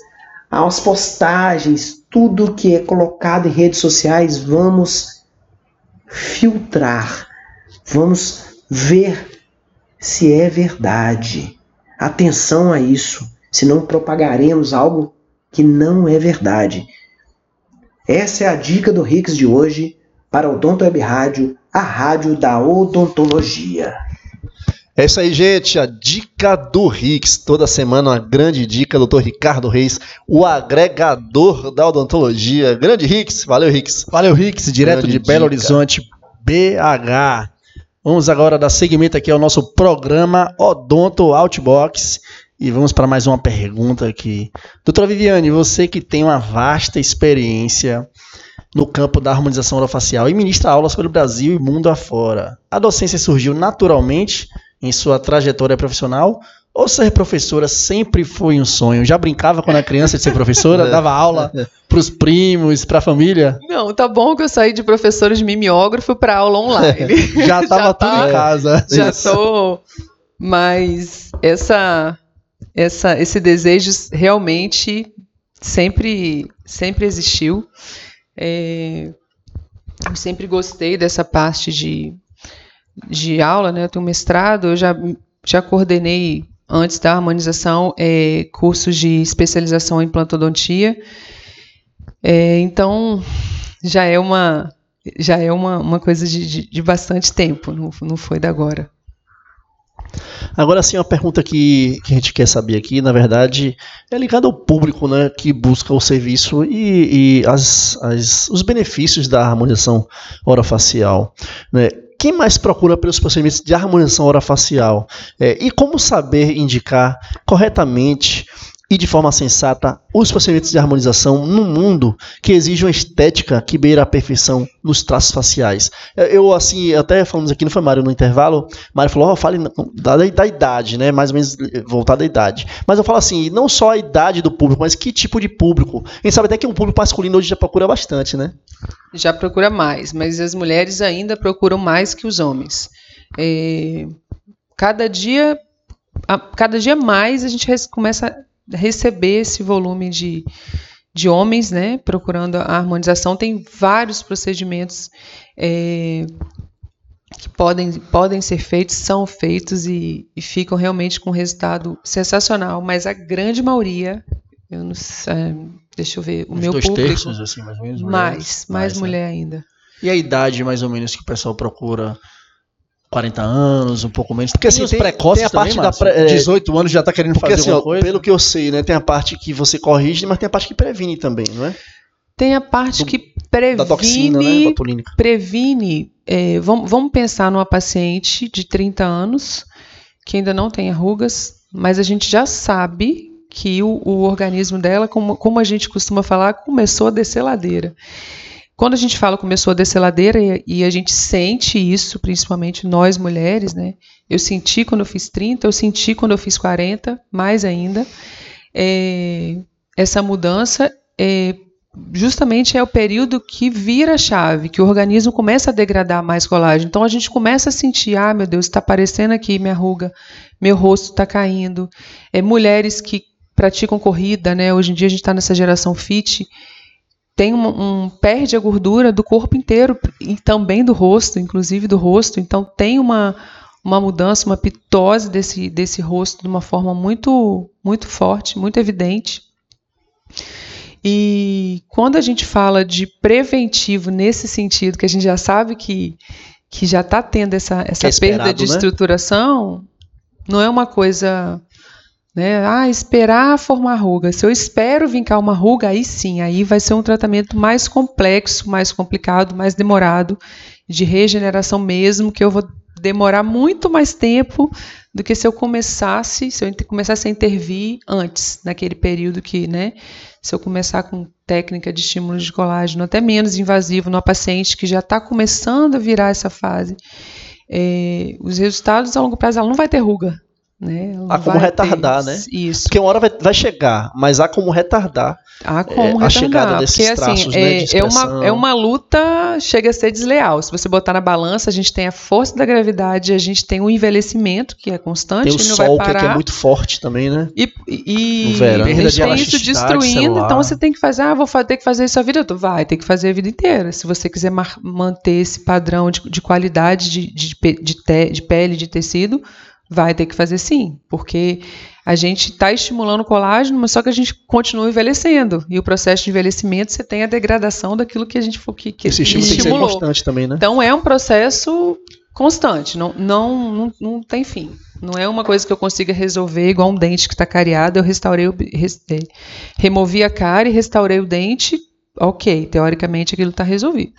Speaker 4: às postagens, tudo que é colocado em redes sociais, vamos filtrar, vamos ver se é verdade. Atenção a isso, senão propagaremos algo que não é verdade. Essa é a dica do Rix de hoje para o Odonto Web Rádio, a rádio da odontologia.
Speaker 1: É isso aí, gente. A dica do Rix. Toda semana uma grande dica, doutor Ricardo Reis, o agregador da odontologia. Grande Rix. Valeu, Rix.
Speaker 2: Valeu, Rix. Direto grande de Belo dica. Horizonte, BH. Vamos agora dar seguimento aqui ao nosso programa Odonto Outbox. E vamos para mais uma pergunta aqui. Doutora Viviane, você que tem uma vasta experiência no campo da harmonização orofacial e ministra aulas pelo Brasil e mundo afora. A docência surgiu naturalmente em sua trajetória profissional? Ou ser professora sempre foi um sonho? Já brincava quando era criança de ser professora? dava aula para os primos, para a família?
Speaker 3: Não, tá bom que eu saí de professora de mimeógrafo para aula online.
Speaker 2: já estava tudo tá, em casa.
Speaker 3: Já estou. Mas essa, essa, esse desejo realmente sempre, sempre existiu. É, eu sempre gostei dessa parte de de aula, né? Eu tenho mestrado, eu já, já coordenei antes da harmonização é, cursos de especialização em plantodontia. É, então já é uma já é uma, uma coisa de, de, de bastante tempo, não, não foi da agora.
Speaker 1: Agora sim, uma pergunta que, que a gente quer saber aqui, na verdade, é ligada ao público né, que busca o serviço e, e as, as, os benefícios da harmonização orofacial. Né? Quem mais procura pelos procedimentos de harmonização orofacial? É, e como saber indicar corretamente e de forma sensata os procedimentos de harmonização no mundo que exige uma estética que beira a perfeição nos traços faciais. Eu, assim, até falamos aqui, não foi Mário no intervalo, Mário falou, oh, fale da, da, idade, né, mais ou menos voltada à idade. Mas eu falo assim, não só a idade do público, mas que tipo de público. A gente sabe até que um público masculino hoje já procura bastante, né?
Speaker 3: Já procura mais, mas as mulheres ainda procuram mais que os homens. É, cada dia cada dia mais a gente começa receber esse volume de, de homens, né, procurando a harmonização. Tem vários procedimentos é, que podem, podem ser feitos, são feitos e, e, ficam realmente com um resultado sensacional, mas a grande maioria, eu não sei, é, deixa eu ver, o Os meu dois público, terços, assim, mais ou menos, mais, mais, mais né? mulher ainda.
Speaker 2: E a idade, mais ou menos, que o pessoal procura 40 anos, um pouco menos. Porque assim, os tem, precoces tem a parte também, da pre, 18 anos já tá querendo porque, fazer assim, alguma coisa.
Speaker 1: Pelo que eu sei, né, tem a parte que você corrige, mas tem a parte que previne também, não é?
Speaker 3: Tem a parte Do, que previne, da toxina, né, botulínica. previne. É, vamos, vamos pensar numa paciente de 30 anos que ainda não tem arrugas, mas a gente já sabe que o, o organismo dela, como, como a gente costuma falar, começou a descer ladeira. Quando a gente fala começou a descer ladeira e, e, a gente sente isso, principalmente nós mulheres, né? Eu senti quando eu fiz 30, eu senti quando eu fiz 40, mais ainda. É, essa mudança, é, justamente é o período que vira chave, que o organismo começa a degradar mais colágeno. Então a gente começa a sentir, ah, meu Deus, está aparecendo aqui minha ruga, meu rosto está caindo. É, mulheres que praticam corrida, né? Hoje em dia a gente está nessa geração fit, tem um, um, perde a gordura do corpo inteiro e também do rosto, inclusive do rosto. Então tem uma uma mudança, uma pitose desse desse rosto de uma forma muito muito forte, muito evidente. E quando a gente fala de preventivo nesse sentido, que a gente já sabe que, que já está tendo essa, essa é perda de né? estruturação, não é uma coisa. Né, ah, esperar formar ruga. Se eu espero vincar uma ruga, aí sim, aí vai ser um tratamento mais complexo, mais complicado, mais demorado, de regeneração mesmo, que eu vou demorar muito mais tempo do que se eu começasse, se eu começasse a intervir antes, naquele período que, né, se eu começar com técnica de estímulo de colágeno até menos invasivo numa paciente que já está começando a virar essa fase, é, os resultados a longo prazo ela não vai ter ruga. Né?
Speaker 1: Há como retardar,
Speaker 3: ter...
Speaker 1: né?
Speaker 3: Isso.
Speaker 1: Porque uma hora vai, vai, chegar, mas há como retardar
Speaker 3: há como é, retardar, a chegada desses porque, assim, traços, assim, né, é, é, uma, é uma luta, chega a ser desleal. Se você botar na balança, a gente tem a força da gravidade, a gente tem o envelhecimento, que é constante,
Speaker 1: tem o sol, que é muito forte também, né?
Speaker 3: E, e verão, a gente tem isso destruindo, então você tem que fazer, ah, vou ter que fazer isso a vida toda. Vai, tem que fazer a vida inteira. Se você quiser manter esse padrão de, de qualidade de, de, de, te, de pele, de tecido, Vai ter que fazer sim, porque a gente está estimulando o colágeno, mas só que a gente continua envelhecendo. E o processo de envelhecimento, você tem a degradação daquilo que a gente que, que
Speaker 1: Esse estímulo estimulou. tem que ser constante também, né?
Speaker 3: Então é um processo constante, não, não, não, não tem fim. Não é uma coisa que eu consiga resolver igual um dente que está cariado, eu restaurei, é, removi a cara e restaurei o dente, ok, teoricamente aquilo está resolvido.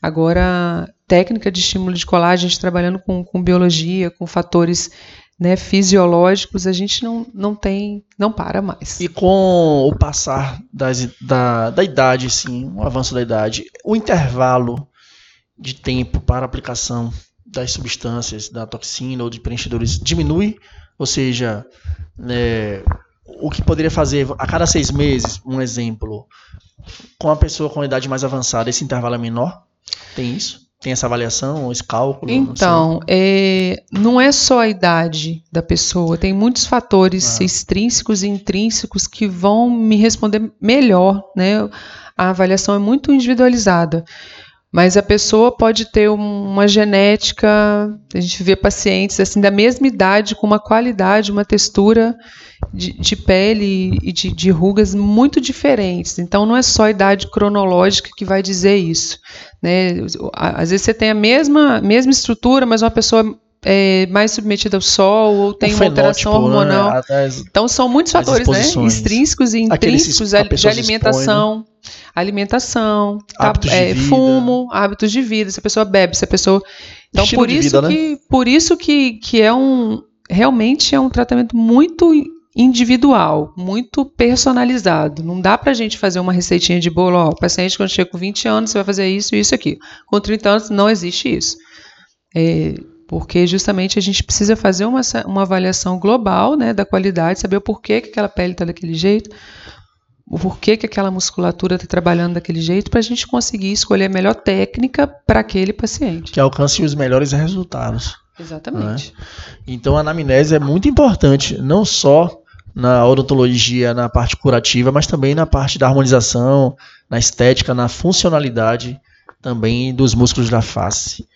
Speaker 3: Agora, técnica de estímulo de colágeno, a gente trabalhando com, com biologia, com fatores né, fisiológicos, a gente não, não tem, não para mais.
Speaker 1: E com o passar das, da, da idade, sim, o avanço da idade, o intervalo de tempo para aplicação das substâncias, da toxina ou de preenchedores diminui, ou seja, né, o que poderia fazer a cada seis meses, um exemplo, com a pessoa com idade mais avançada, esse intervalo é menor? Tem isso? Tem essa avaliação, esse cálculo?
Speaker 3: Então, não, é, não é só a idade da pessoa, tem muitos fatores ah. extrínsecos e intrínsecos que vão me responder melhor, né? A avaliação é muito individualizada. Mas a pessoa pode ter uma genética, a gente vê pacientes assim da mesma idade, com uma qualidade, uma textura de, de pele e de, de, rugas muito diferentes. Então não é só a idade cronológica que vai dizer isso. Né? Às vezes você tem a mesma, mesma estrutura, mas uma pessoa é, mais submetida ao sol ou tem uma alteração né? hormonal. Né? então são muitos fatores, né? Extrínsecos e intrínsecos de alimentação. Expõe, né? Alimentação, hábitos tá, é, fumo, hábitos de vida, se a pessoa bebe, se a pessoa. Então, Estilo por isso, vida, que, né? por isso que, que é um. Realmente é um tratamento muito individual, muito personalizado. Não dá pra gente fazer uma receitinha de bolo, ó, o paciente quando chega com 20 anos, você vai fazer isso e isso aqui. Com 30 anos não existe isso. É, porque justamente a gente precisa fazer uma, uma avaliação global né, da qualidade, saber o porquê que aquela pele está daquele jeito, o porquê que aquela musculatura está trabalhando daquele jeito, para a gente conseguir escolher a melhor técnica para aquele paciente.
Speaker 1: Que alcance os melhores resultados.
Speaker 3: Exatamente.
Speaker 1: Né? Então a anamnese é muito importante, não só na odontologia, na parte curativa, mas também na parte da harmonização, na estética, na funcionalidade também dos músculos da face.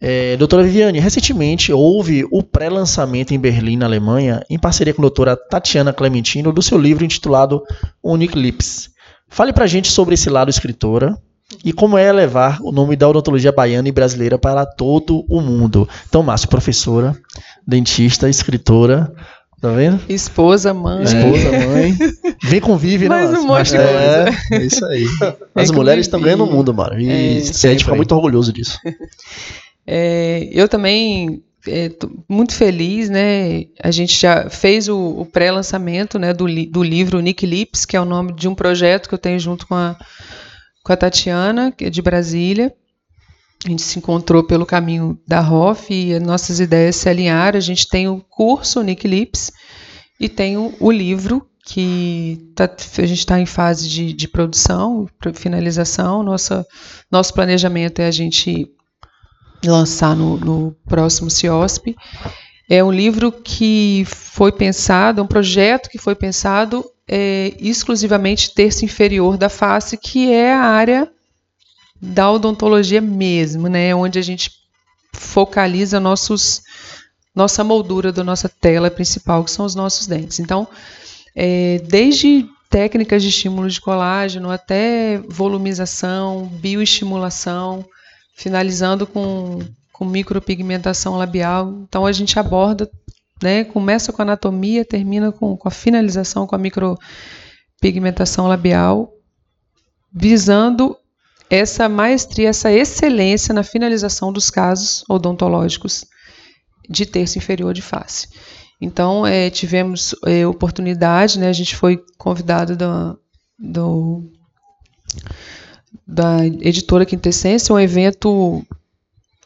Speaker 1: É, doutora Viviane, recentemente houve o pré-lançamento em Berlim, na Alemanha, em parceria com a doutora Tatiana Clementino, do seu livro intitulado Unique Lips. Fale pra gente sobre esse lado escritora e como é levar o nome da odontologia baiana e brasileira para todo o mundo. Então, Márcio, professora, dentista, escritora, Tá vendo?
Speaker 3: Esposa, mãe.
Speaker 1: Esposa, mãe. Vem convive,
Speaker 3: né? Mais um monte de
Speaker 1: é, coisa. É, isso aí. As mulheres estão ganhando o mundo, mano. E é, a gente fica muito orgulhoso disso.
Speaker 3: É, eu também estou muito feliz, né? A gente já fez o, o pré-lançamento né, do, li, do livro Nick Lips, que é o nome de um projeto que eu tenho junto com a, com a Tatiana, que é de Brasília. A gente se encontrou pelo caminho da ROF e nossas ideias se alinharam. A gente tem o curso Nick Lips e tem o, o livro que tá, a gente está em fase de, de produção, finalização. Nossa, nosso planejamento é a gente lançar no, no próximo CIOSP. É um livro que foi pensado, é um projeto que foi pensado é, exclusivamente terço inferior da face, que é a área da odontologia mesmo, né? Onde a gente focaliza nossos, nossa moldura da nossa tela principal, que são os nossos dentes. Então, é, desde técnicas de estímulo de colágeno até volumização, bioestimulação, finalizando com, com micropigmentação labial. Então, a gente aborda né? Começa com anatomia, termina com, com a finalização com a micropigmentação labial, visando essa maestria, essa excelência na finalização dos casos odontológicos de terço inferior de face. Então, é, tivemos é, oportunidade, né, a gente foi convidado da, do, da editora Quintessência, um evento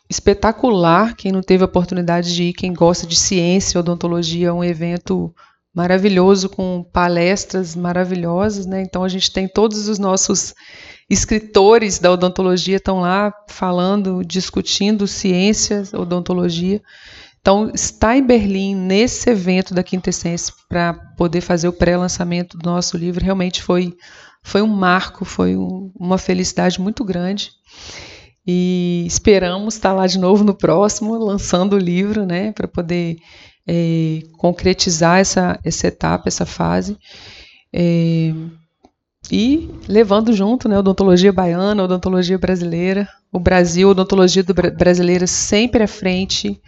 Speaker 3: espetacular. Quem não teve a oportunidade de ir, quem gosta de ciência, odontologia, é um evento maravilhoso com palestras maravilhosas, né? Então a gente tem todos os nossos escritores da odontologia estão lá falando, discutindo ciência, odontologia. Então, estar em Berlim nesse evento da Quintessência para poder fazer o pré-lançamento do nosso livro realmente foi, foi um marco, foi um, uma felicidade muito grande. E esperamos estar lá de novo no próximo, lançando o livro, né, para poder é, concretizar essa, essa etapa, essa fase. É, e levando junto né, odontologia baiana, odontologia brasileira. O Brasil, a odontologia do, brasileira sempre à frente.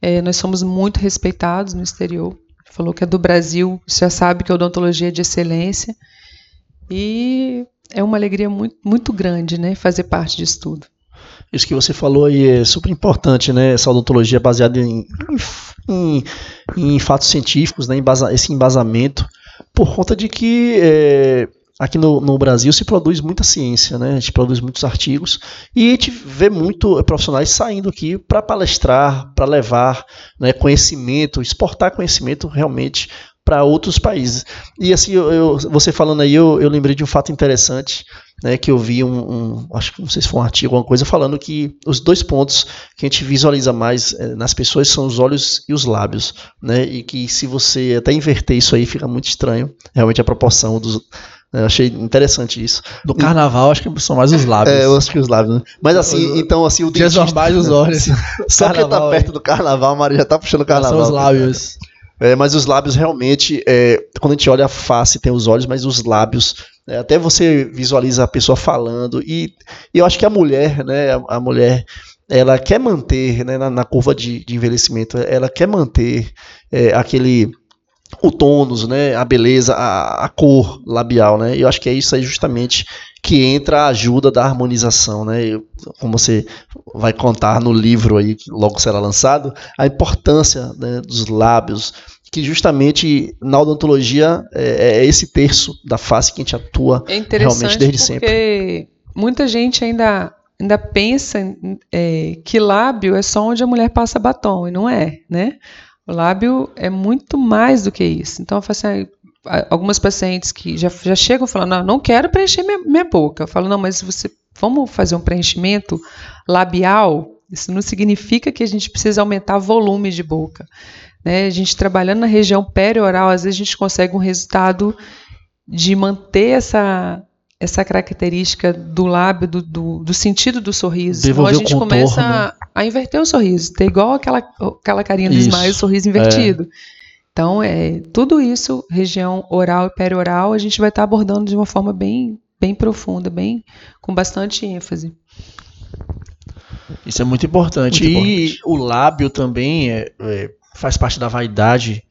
Speaker 3: É, nós somos muito respeitados no exterior. Falou que é do Brasil, já sabe que a odontologia é de excelência. E é uma alegria muito, muito grande né, fazer parte disso tudo.
Speaker 1: Isso que você falou aí é super importante, né? Essa odontologia baseada em, em, em fatos científicos, né? Esse embasamento, por conta de que é, aqui no, no, Brasil se produz muita ciência, né? A gente produz muitos artigos e a gente vê muito profissionais saindo aqui para palestrar, para levar né, conhecimento, exportar conhecimento realmente para outros países. E assim, eu, eu, você falando aí, eu, eu lembrei de um fato interessante né, que eu vi um, um, acho que não sei se foi um artigo, alguma coisa, falando que os dois pontos que a gente visualiza mais é, nas pessoas são os olhos e os lábios, né, e que se você até inverter isso aí fica muito estranho, realmente a proporção dos, eu achei interessante isso.
Speaker 2: Do carnaval, acho que são mais os lábios.
Speaker 1: É, eu acho que os lábios, né? Mas assim, então, assim, o
Speaker 2: Dias normais, os olhos.
Speaker 1: Só que tá perto do carnaval, a Maria já tá puxando o carnaval.
Speaker 2: São os lábios.
Speaker 1: É, mas os lábios realmente, é, quando a gente olha a face, tem os olhos, mas os lábios é, até você visualiza a pessoa falando. E, e, eu acho que a mulher, né, a, a mulher, ela quer manter, né, na, na curva de, de, envelhecimento, ela quer manter é, aquele o tônus, né, a beleza, a, a, cor labial, né? Eu acho que é isso aí justamente que entra a ajuda da harmonização, né? Eu, como você vai contar no livro aí que logo será lançado, a importância né, dos lábios, que justamente na odontologia é, é, esse terço da face que a gente atua
Speaker 3: é
Speaker 1: realmente desde
Speaker 3: sempre.
Speaker 1: Porque
Speaker 3: muita gente ainda, ainda pensa é, que lábio é só onde a mulher passa batom, e não é, né? O lábio é muito mais do que isso. Então, eu falo assim, algumas pacientes que já, já chegam falando, não, não quero preencher minha, minha boca. Eu falo, não, mas você, vamos fazer um preenchimento labial? Isso não significa que a gente precisa aumentar volume de boca. Né? A gente trabalhando na região perioral, às vezes a gente consegue um resultado de manter essa, essa característica do lábio, do, do, do sentido do sorriso.
Speaker 2: então a gente
Speaker 3: começa a, a, inverter o sorriso, ter igual aquela, aquela carinha do Smile, sorriso invertido. É. Então, é, tudo isso, região oral e perioral, a gente vai estar abordando de uma forma bem, bem profunda, bem com bastante ênfase.
Speaker 2: Isso é muito importante. Muito e importante. o lábio também é, é faz parte da vaidade.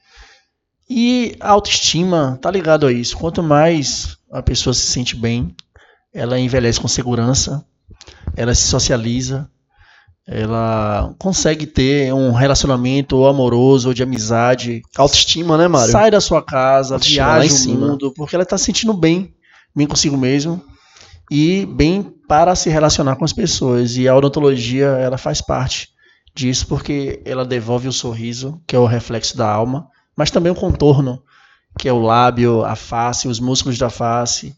Speaker 2: E a autoestima tá ligado a isso. Quanto mais a pessoa se sente bem, ela envelhece com segurança, ela se socializa, ela consegue ter um relacionamento amoroso ou de amizade.
Speaker 1: Autoestima, né, Mário?
Speaker 2: Sai da sua casa, Autoestima viaja o mundo, porque ela está se sentindo bem, bem consigo mesmo e bem para se relacionar com as pessoas. E a odontologia, ela faz parte disso porque ela devolve o sorriso, que é o reflexo da alma, mas também o contorno. que é o lábio, a face, os músculos da face,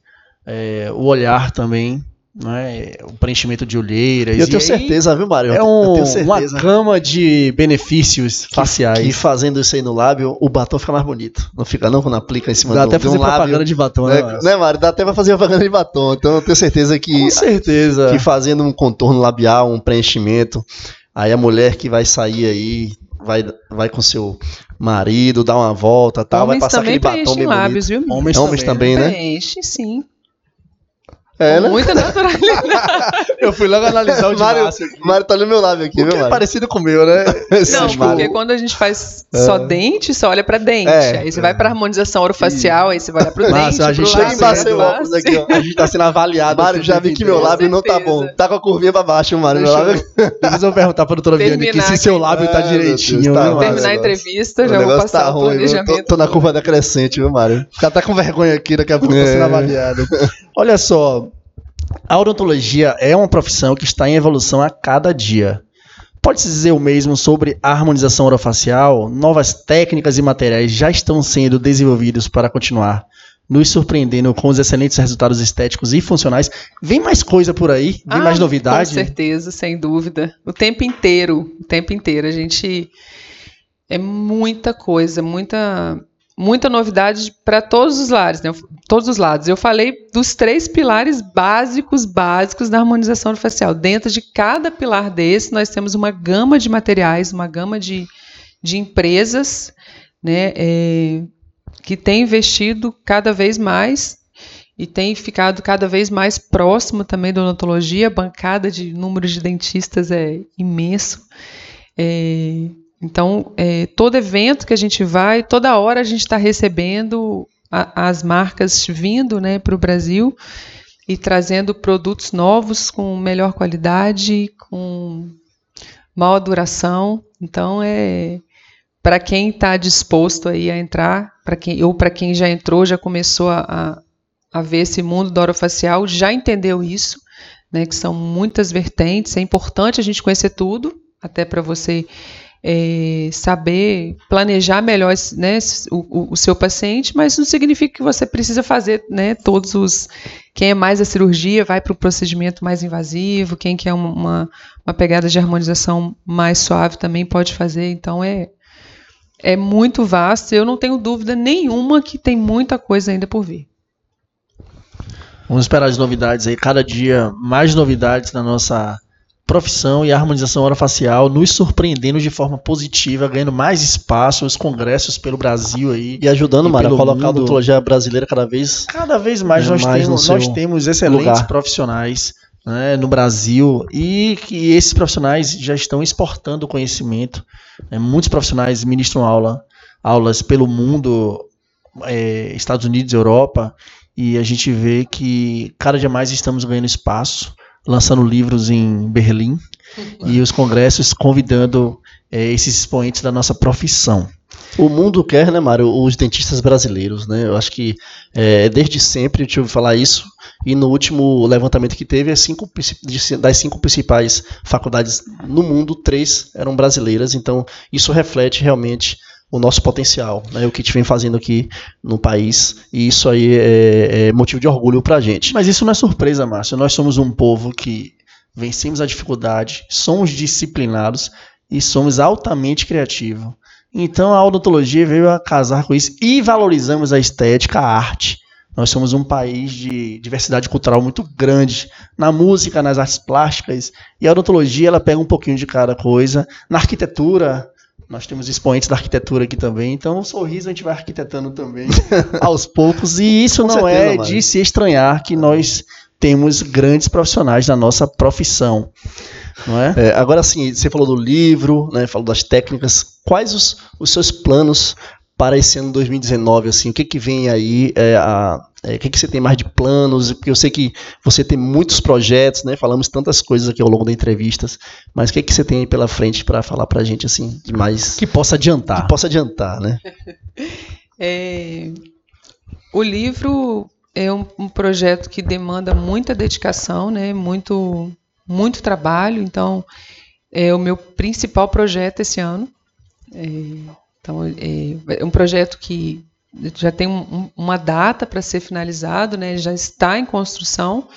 Speaker 2: é, o olhar também né, o preenchimento de olheiras.
Speaker 1: Eu tenho certeza, viu, Mário?
Speaker 2: É um, uma gama de benefícios que, faciais.
Speaker 1: Que fazendo isso aí no lábio, o batom fica mais bonito. Não fica não quando aplica em cima
Speaker 2: dá
Speaker 1: do
Speaker 2: Dá até fazer um propaganda lábio, de batom,
Speaker 1: né? Né, né, Mário? Dá até pra fazer propaganda de batom. Então eu tenho certeza que...
Speaker 2: Com certeza.
Speaker 1: Que fazendo um contorno labial, um preenchimento, aí a mulher que vai sair aí vai, vai com seu marido, dar uma volta, tal, vai passar aquele batom bem
Speaker 3: lábios,
Speaker 1: bonito.
Speaker 3: Viu?
Speaker 1: Homens, Homens também, também né?
Speaker 3: Preenche, sim.
Speaker 1: É, né?
Speaker 3: Muita naturalidade.
Speaker 2: eu fui logo analisar o de
Speaker 1: Mário, aqui. Mário tá no meu lábio aqui, viu,
Speaker 2: é parecido com o meu, né?
Speaker 3: Não, porque quando a gente faz só é. dente, você olha pra dente. É, aí você vai pra harmonização orofacial, aí você vai olhar pro Massa, dente,
Speaker 2: a gente
Speaker 3: pro lábio.
Speaker 2: Lábio, lábio aqui, ó. A gente tá sendo avaliado.
Speaker 1: Mário, já vi que meu lábio não tá bom. Tá com a curvinha pra baixo, Mário. Meu lábio...
Speaker 2: Depois eu vou perguntar pra doutora Viane aqui se seu lábio tá direitinho.
Speaker 3: Tá terminar a entrevista, já vou passar o planejamento.
Speaker 1: Tô na curva decrescente, viu, Mário?
Speaker 2: O cara tá com vergonha aqui, daqui a pouco tá sendo avaliado. Olha só, a odontologia é uma profissão que está em evolução a cada dia. Pode-se dizer o mesmo sobre a harmonização orofacial? Novas técnicas e materiais já estão sendo desenvolvidos para continuar nos surpreendendo com os excelentes resultados estéticos e funcionais. Vem mais coisa por aí? Vem ah, mais novidade?
Speaker 3: Com certeza, sem dúvida. O tempo inteiro, o tempo inteiro. A gente é muita coisa, muita muita novidade para todos os lados, né? Todos os lados. Eu falei dos três pilares básicos, básicos da harmonização facial. Dentro de cada pilar desse, nós temos uma gama de materiais, uma gama de, de empresas, né? É, que tem investido cada vez mais e tem ficado cada vez mais próximo também da odontologia. A bancada de número de dentistas é imenso. É, então, é, todo evento que a gente vai, toda hora a gente está recebendo a, as marcas vindo né, para o Brasil e trazendo produtos novos com melhor qualidade, com maior duração. Então, é para quem está disposto aí a entrar, para quem ou para quem já entrou, já começou a, a, ver esse mundo da orofacial, já entendeu isso, né, que são muitas vertentes. É importante a gente conhecer tudo, até para você é, saber planejar melhor né, o, o, seu paciente, mas não significa que você precisa fazer né, todos os. Quem é mais a cirurgia vai para o procedimento mais invasivo, quem quer uma, uma, pegada de harmonização mais suave também pode fazer. Então é, é muito vasto. Eu não tenho dúvida nenhuma que tem muita coisa ainda por vir.
Speaker 2: Vamos esperar as novidades aí, cada dia mais novidades na nossa profissão e a harmonização orofacial nos surpreendendo de forma positiva, ganhando mais espaço, os congressos pelo Brasil aí.
Speaker 1: E ajudando, Mara, a colocar mundo. a odontologia brasileira cada vez...
Speaker 2: Cada vez mais, é, nós, mais temos, nós temos excelentes lugar. profissionais né, no Brasil e que esses profissionais já estão exportando conhecimento. Né, muitos profissionais ministram aula, aulas pelo mundo, é, Estados Unidos, Europa, e a gente vê que cada dia mais estamos ganhando espaço lançando livros em Berlim e os congressos convidando é, esses expoentes da nossa profissão.
Speaker 1: O mundo quer, né, Mário, os dentistas brasileiros, né? Eu acho que é, desde sempre eu tive falar isso. E no último levantamento que teve, cinco, das cinco principais faculdades no mundo, três eram brasileiras. Então, isso reflete realmente o nosso potencial, né, o que a gente vem fazendo aqui no país, e isso aí é, é motivo de orgulho para a gente.
Speaker 2: Mas isso não é surpresa, Márcio, nós somos um povo que vencemos a dificuldade, somos disciplinados e somos altamente criativos. Então a odontologia veio a casar com isso e valorizamos a estética, a arte. Nós somos um país de diversidade cultural muito grande na música, nas artes plásticas, e a odontologia ela pega um pouquinho de cada coisa. Na arquitetura, nós temos expoentes da arquitetura aqui também, então o sorriso a gente vai arquitetando também aos poucos. E isso Com não certeza, é de se estranhar que nós temos grandes profissionais na nossa profissão. Não é?
Speaker 1: é agora sim, você falou do livro, né, falou das técnicas. Quais os, os seus planos para esse ano 2019? Assim, o que, que vem aí? É, a, é, o que, que você tem mais de planos? Porque eu sei que você tem muitos projetos, né? Falamos tantas coisas aqui ao longo das entrevistas, mas o que, que você tem aí pela frente para falar para a gente assim, de mais
Speaker 2: que possa adiantar?
Speaker 1: Que possa adiantar, né?
Speaker 3: é, o livro é um, um, projeto que demanda muita dedicação, né? Muito, muito trabalho. Então, é o meu principal projeto esse ano. É, então, é, é um projeto que já tem um, uma data para ser finalizado, né? já está em construção.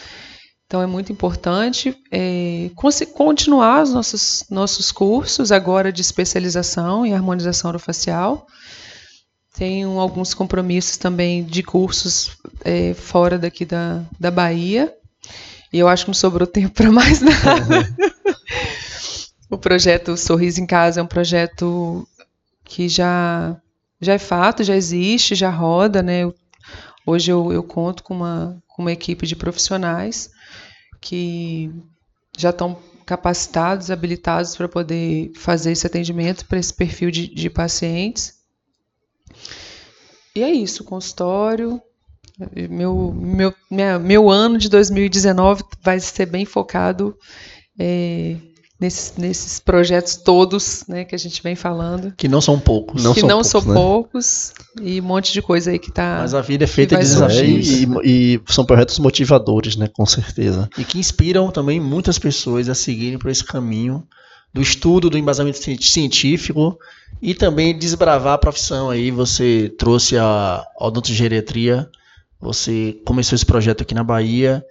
Speaker 3: Então é muito importante é, continuar os nossos, nossos cursos agora de especialização em harmonização orofacial. Tenho alguns compromissos também de cursos é, fora daqui da, da Bahia. E eu acho que não sobrou tempo para mais nada. o projeto Sorriso em Casa é um projeto que já, já é fato, já existe, já roda, né? Hoje eu, eu conto com uma, com uma equipe de profissionais que já estão capacitados, habilitados para poder fazer esse atendimento para esse perfil de, de pacientes. E é isso, consultório. Meu, meu, minha, meu ano de 2019 vai ser bem focado é, nesses, nesses projetos todos né, que a gente vem falando.
Speaker 2: Que não são poucos.
Speaker 3: Não que são não poucos, são né? poucos e um monte de coisa aí que está.
Speaker 2: Mas a vida é feita de desafios.
Speaker 1: E, e, são projetos motivadores, né, com certeza.
Speaker 2: E que inspiram também muitas pessoas a seguirem por esse caminho do estudo, do embasamento científico e também desbravar a profissão aí. Você trouxe a odontogeriatria, você começou esse projeto aqui na Bahia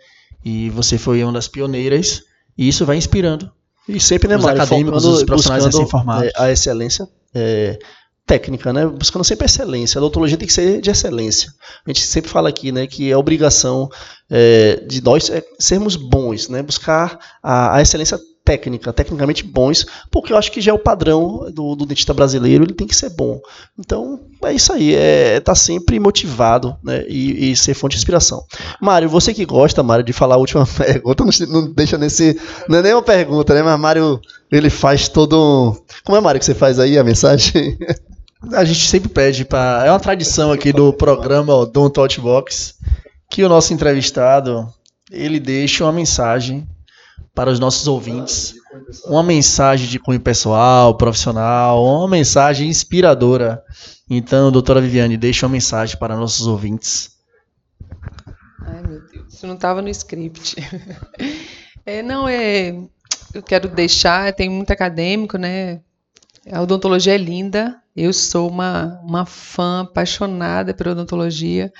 Speaker 2: e você foi uma das pioneiras e isso vai inspirando
Speaker 1: e sempre, né, os Mário, acadêmicos, focando, os profissionais buscando, informados. É, a excelência é, técnica, né? Buscando sempre excelência. A odontologia tem que ser de excelência. A gente sempre fala aqui, né, que é obrigação é, de nós é sermos bons, né? Buscar a, a excelência técnica, tecnicamente bons, porque eu acho que já é o padrão do, do dentista brasileiro, ele tem que ser bom. Então, é isso aí, é tá sempre motivado né, e, e, ser fonte de inspiração. Mário, você que gosta, Mário, de falar a última pergunta, não, não deixa nesse. Não é nem uma pergunta, né? Mas Mário, ele faz todo um. Como é, Mário, que você faz aí a mensagem?
Speaker 2: A gente sempre pede para. É uma tradição aqui do programa Don't Talkbox que o nosso entrevistado ele deixa uma mensagem para os nossos ouvintes uma mensagem de cunho pessoal, profissional, uma mensagem inspiradora. Então, doutora Viviane, deixa uma mensagem para nossos ouvintes.
Speaker 3: Ai, meu Deus, isso não estava no script. É, não, é. Eu quero deixar, tem muito acadêmico, né? A odontologia é linda. Eu sou uma, uma fã apaixonada pela odontologia.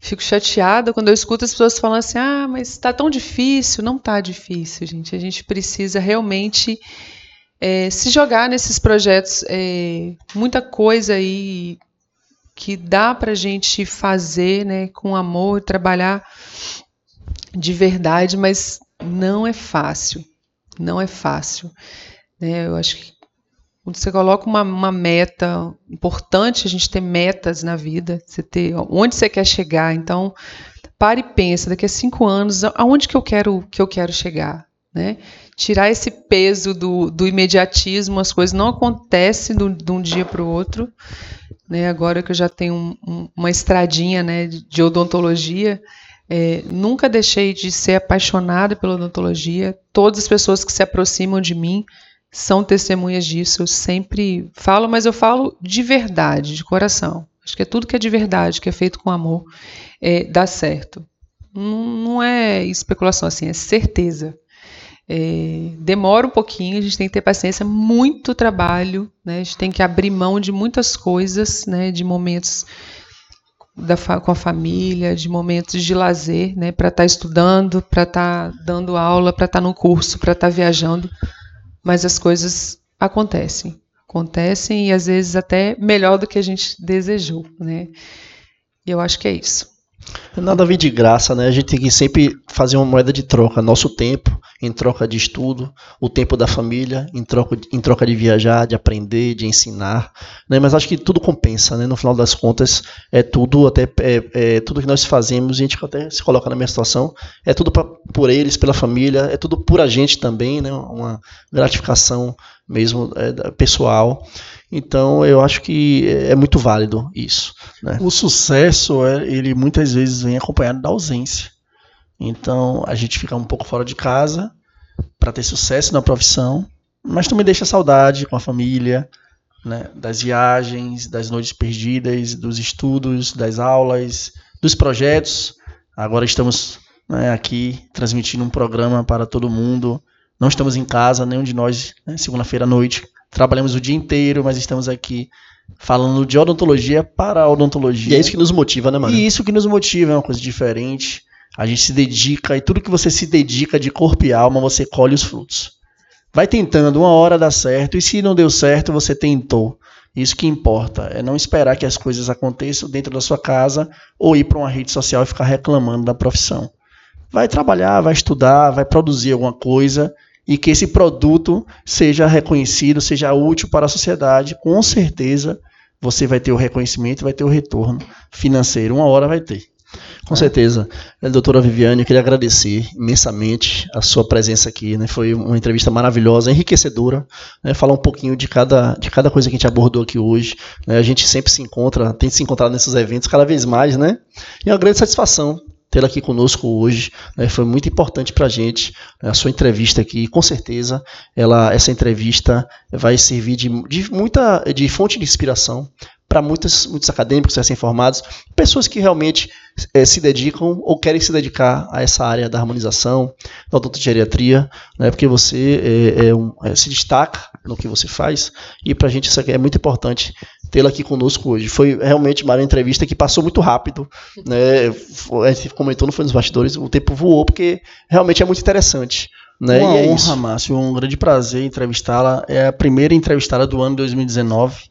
Speaker 3: Fico chateada quando eu escuto as pessoas falando assim: ah, mas está tão difícil. Não está difícil, gente. A gente precisa realmente é, se jogar nesses projetos. É, muita coisa aí que dá para a gente fazer né, com amor, trabalhar de verdade, mas não é fácil. Não é fácil. Né? Eu acho que quando você coloca uma, uma, meta importante, a gente ter metas na vida, você ter onde você quer chegar. Então, pare e pensa, daqui a cinco anos, aonde que eu quero que eu quero chegar, né? Tirar esse peso do, do imediatismo, as coisas não acontecem do, de um dia para o outro. Né? Agora que eu já tenho um, um, uma estradinha né, de odontologia, é, nunca deixei de ser apaixonada pela odontologia. Todas as pessoas que se aproximam de mim são testemunhas disso. Eu sempre falo, mas eu falo de verdade, de coração. Acho que é tudo que é de verdade, que é feito com amor, é, dá certo. Não, não, é especulação assim, é certeza. É, demora um pouquinho, a gente tem que ter paciência, muito trabalho, né? a gente tem que abrir mão de muitas coisas, né? de momentos da, com a família, de momentos de lazer, né? para estar tá estudando, para estar tá dando aula, para estar tá no curso, para estar tá viajando mas as coisas acontecem. Acontecem e às vezes até melhor do que a gente desejou, né? E eu acho que é isso.
Speaker 1: Nada a ver de graça, né? A gente tem que sempre fazer uma moeda de troca. Nosso tempo em troca de estudo, o tempo da família em troca, de, em troca de viajar, de aprender, de ensinar. Né? Mas acho que tudo compensa, né? No final das contas, é tudo, até é, é tudo que nós fazemos, a gente até se coloca na minha situação, é tudo pra, por eles, pela família, é tudo por a gente também, né? Uma gratificação mesmo é, pessoal. Então eu acho que é muito válido isso. Né?
Speaker 2: O sucesso, é, ele muitas vezes vem acompanhado da ausência. Então a gente fica um pouco fora de casa para ter sucesso na profissão, mas também deixa saudade com a família, né? das viagens, das noites perdidas, dos estudos, das aulas, dos projetos. Agora estamos né, aqui transmitindo um programa para todo mundo Não estamos em casa, nenhum de nós, né, segunda-feira à noite. Trabalhamos o dia inteiro, mas estamos aqui falando de odontologia para a odontologia.
Speaker 1: E é isso que nos motiva, né, mano?
Speaker 2: E isso que nos motiva, é uma coisa diferente. A gente se dedica e tudo que você se dedica de corpo e alma, você colhe os frutos. Vai tentando, uma hora dá certo, e se não deu certo, você tentou. Isso que importa, é não esperar que as coisas aconteçam dentro da sua casa ou ir para uma rede social e ficar reclamando da profissão. Vai trabalhar, vai estudar, vai produzir alguma coisa e que esse produto seja reconhecido, seja útil para a sociedade, com certeza você vai ter o reconhecimento, vai ter o retorno financeiro. Uma hora vai ter.
Speaker 1: Com certeza. Eh, doutora Viviane, eu queria agradecer imensamente a sua presença aqui. Né? Foi uma entrevista maravilhosa, enriquecedora. Né? Falar um pouquinho de cada, de cada coisa que a gente abordou aqui hoje. Né? A gente sempre se encontra, tem se encontrado nesses eventos cada vez mais, né? E é uma grande satisfação tê-la aqui conosco hoje. Né? Foi muito importante para a gente né? a sua entrevista aqui. Com certeza, ela, essa entrevista vai servir de, de muita de fonte de inspiração para muitos, muitos acadêmicos recém-formados, pessoas que realmente é, se dedicam ou querem se dedicar a essa área da harmonização, da odontogeriatria, né, porque você é, é um, se destaca no que você faz, e para a gente isso é muito importante tê-la aqui conosco hoje. Foi realmente uma entrevista que passou muito rápido, né, a gente comentou, não foi nos bastidores, o tempo voou, porque realmente é muito interessante. Né?
Speaker 2: Uma
Speaker 1: é
Speaker 2: honra,
Speaker 1: isso.
Speaker 2: Márcio, um grande prazer entrevistá-la. É a primeira entrevistada do ano 2019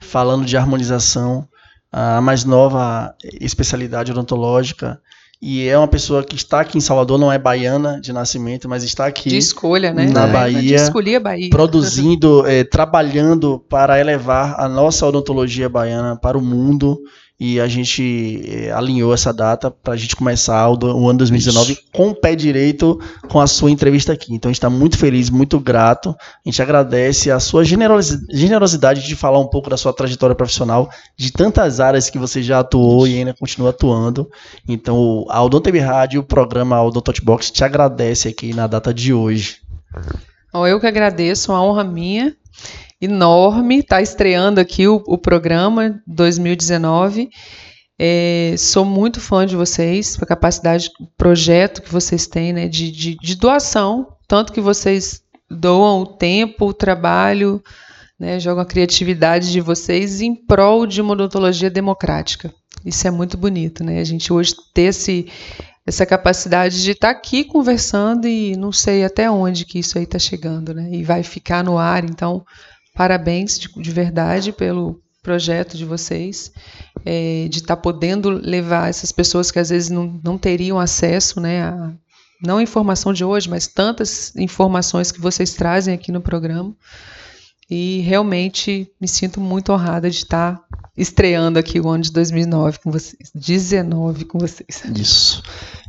Speaker 2: falando de harmonização, a mais nova especialidade odontológica. E é uma pessoa que está aqui em Salvador, não é baiana de nascimento, mas está aqui.
Speaker 3: De escolha, né?
Speaker 2: Na
Speaker 3: é,
Speaker 2: Bahia.
Speaker 3: De escolher a Bahia.
Speaker 2: Produzindo, é, trabalhando para elevar a nossa odontologia baiana para o mundo e a gente eh, alinhou essa data para a gente começar o, do, o ano 2019 Isso. com o pé direito com a sua entrevista aqui. Então a gente está muito feliz, muito grato. A gente agradece a sua generosidade de falar um pouco da sua trajetória profissional, de tantas áreas que você já atuou Isso. e ainda continua atuando. Então a Odonto Rádio, o programa Odonto Box te agradece aqui na data de hoje.
Speaker 3: Eu que agradeço, uma honra minha enorme. Está estreando aqui o, o programa 2019. É, sou muito fã de vocês, a capacidade, projeto que vocês têm né, de, de, de, doação, tanto que vocês doam o tempo, o trabalho, né, jogam a criatividade de vocês em prol de uma odontologia democrática. Isso é muito bonito, né? A gente hoje ter esse, essa capacidade de estar tá aqui conversando e não sei até onde que isso aí está chegando, né? E vai ficar no ar, então Parabéns de, de verdade pelo projeto de vocês, é, de estar tá podendo levar essas pessoas que às vezes não, não teriam acesso, né, a, não a informação de hoje, mas tantas informações que vocês trazem aqui no programa. E realmente me sinto muito honrada de estar tá estreando aqui o ano de 2009 com vocês, 19 com vocês.
Speaker 1: Isso.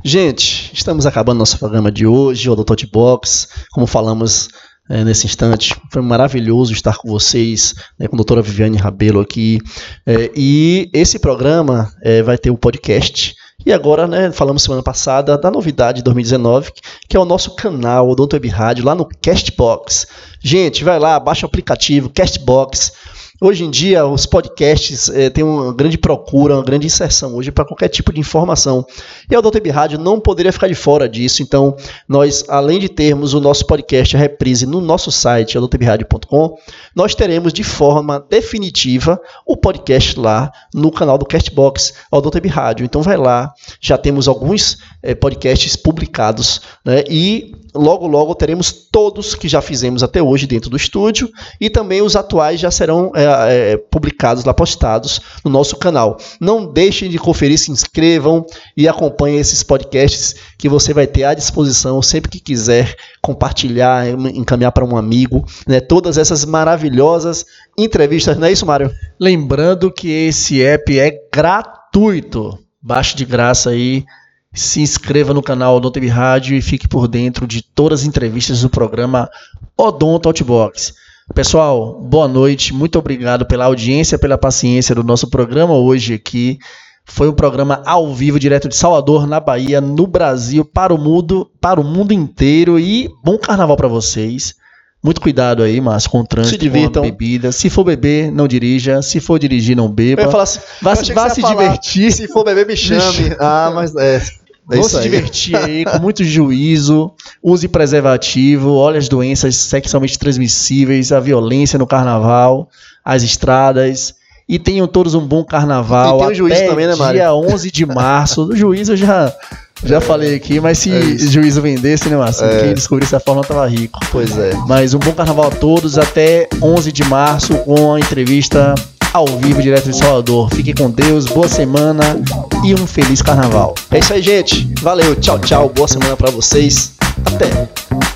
Speaker 1: Gente, estamos acabando nosso programa de hoje, o Doutor Box. Como falamos é, nesse instante. Foi maravilhoso estar com vocês, né, com a doutora Viviane Rabelo aqui. É, e esse programa é, vai ter o um podcast. E agora, né, falamos semana passada da novidade de 2019, que é o nosso canal Odonto Web Rádio, lá no Castbox. Gente, vai lá, baixa o aplicativo Castbox Hoje em dia, os podcasts é, têm uma grande procura, uma grande inserção hoje para qualquer tipo de informação. E a Doutor Rádio não poderia ficar de fora disso. Então, nós, além de termos o nosso podcast, a reprise, no nosso site, adultbradio.com, nós teremos de forma definitiva o podcast lá no canal do Castbox, ao Doutor Rádio. Então, vai lá, já temos alguns é, podcasts publicados né, e logo logo teremos todos que já fizemos até hoje dentro do estúdio e também os atuais já serão é, é, publicados lá, postados no nosso canal. Não deixem de conferir, se inscrevam e acompanhem esses podcasts que você vai ter à disposição sempre que quiser compartilhar, encaminhar para um amigo, né? Todas essas maravilhosas entrevistas, não é isso, Mário?
Speaker 2: Lembrando que esse app é gratuito, baixo de graça aí se inscreva no canal Odonto Web Rádio e fique por dentro de todas as entrevistas do programa Odonto Outbox. Pessoal, boa noite, muito obrigado pela audiência, pela paciência do nosso programa hoje aqui. Foi um programa ao vivo, direto de Salvador, na Bahia, no Brasil, para o mundo, para o mundo inteiro. E bom carnaval para vocês. Muito cuidado aí, mas com o trânsito,
Speaker 1: se com a
Speaker 2: bebida. Se for beber, não dirija. Se for dirigir, não beba.
Speaker 1: Eu ia falar assim,
Speaker 2: vá, vá se divertir.
Speaker 1: Se for beber, me chame. ah, mas é.
Speaker 2: É Vamos se divertir aí com muito juízo. Use preservativo, olhe as doenças sexualmente transmissíveis, a violência no carnaval, as estradas. E tenham todos um bom carnaval. E tem o juiz até também, né, Mário? Dia 11 de março. Do juiz eu já, já é. falei aqui, mas se é juízo vendesse, né, Márcio? É. Quem descobrisse a forma tava rico.
Speaker 1: Pois é.
Speaker 2: Mas um bom carnaval a todos. Até 11 de março com a entrevista ao vivo direto de Salvador. Fiquem com Deus, boa semana e um feliz carnaval.
Speaker 1: É isso aí, gente. Valeu, tchau, tchau. Boa semana para vocês. Até.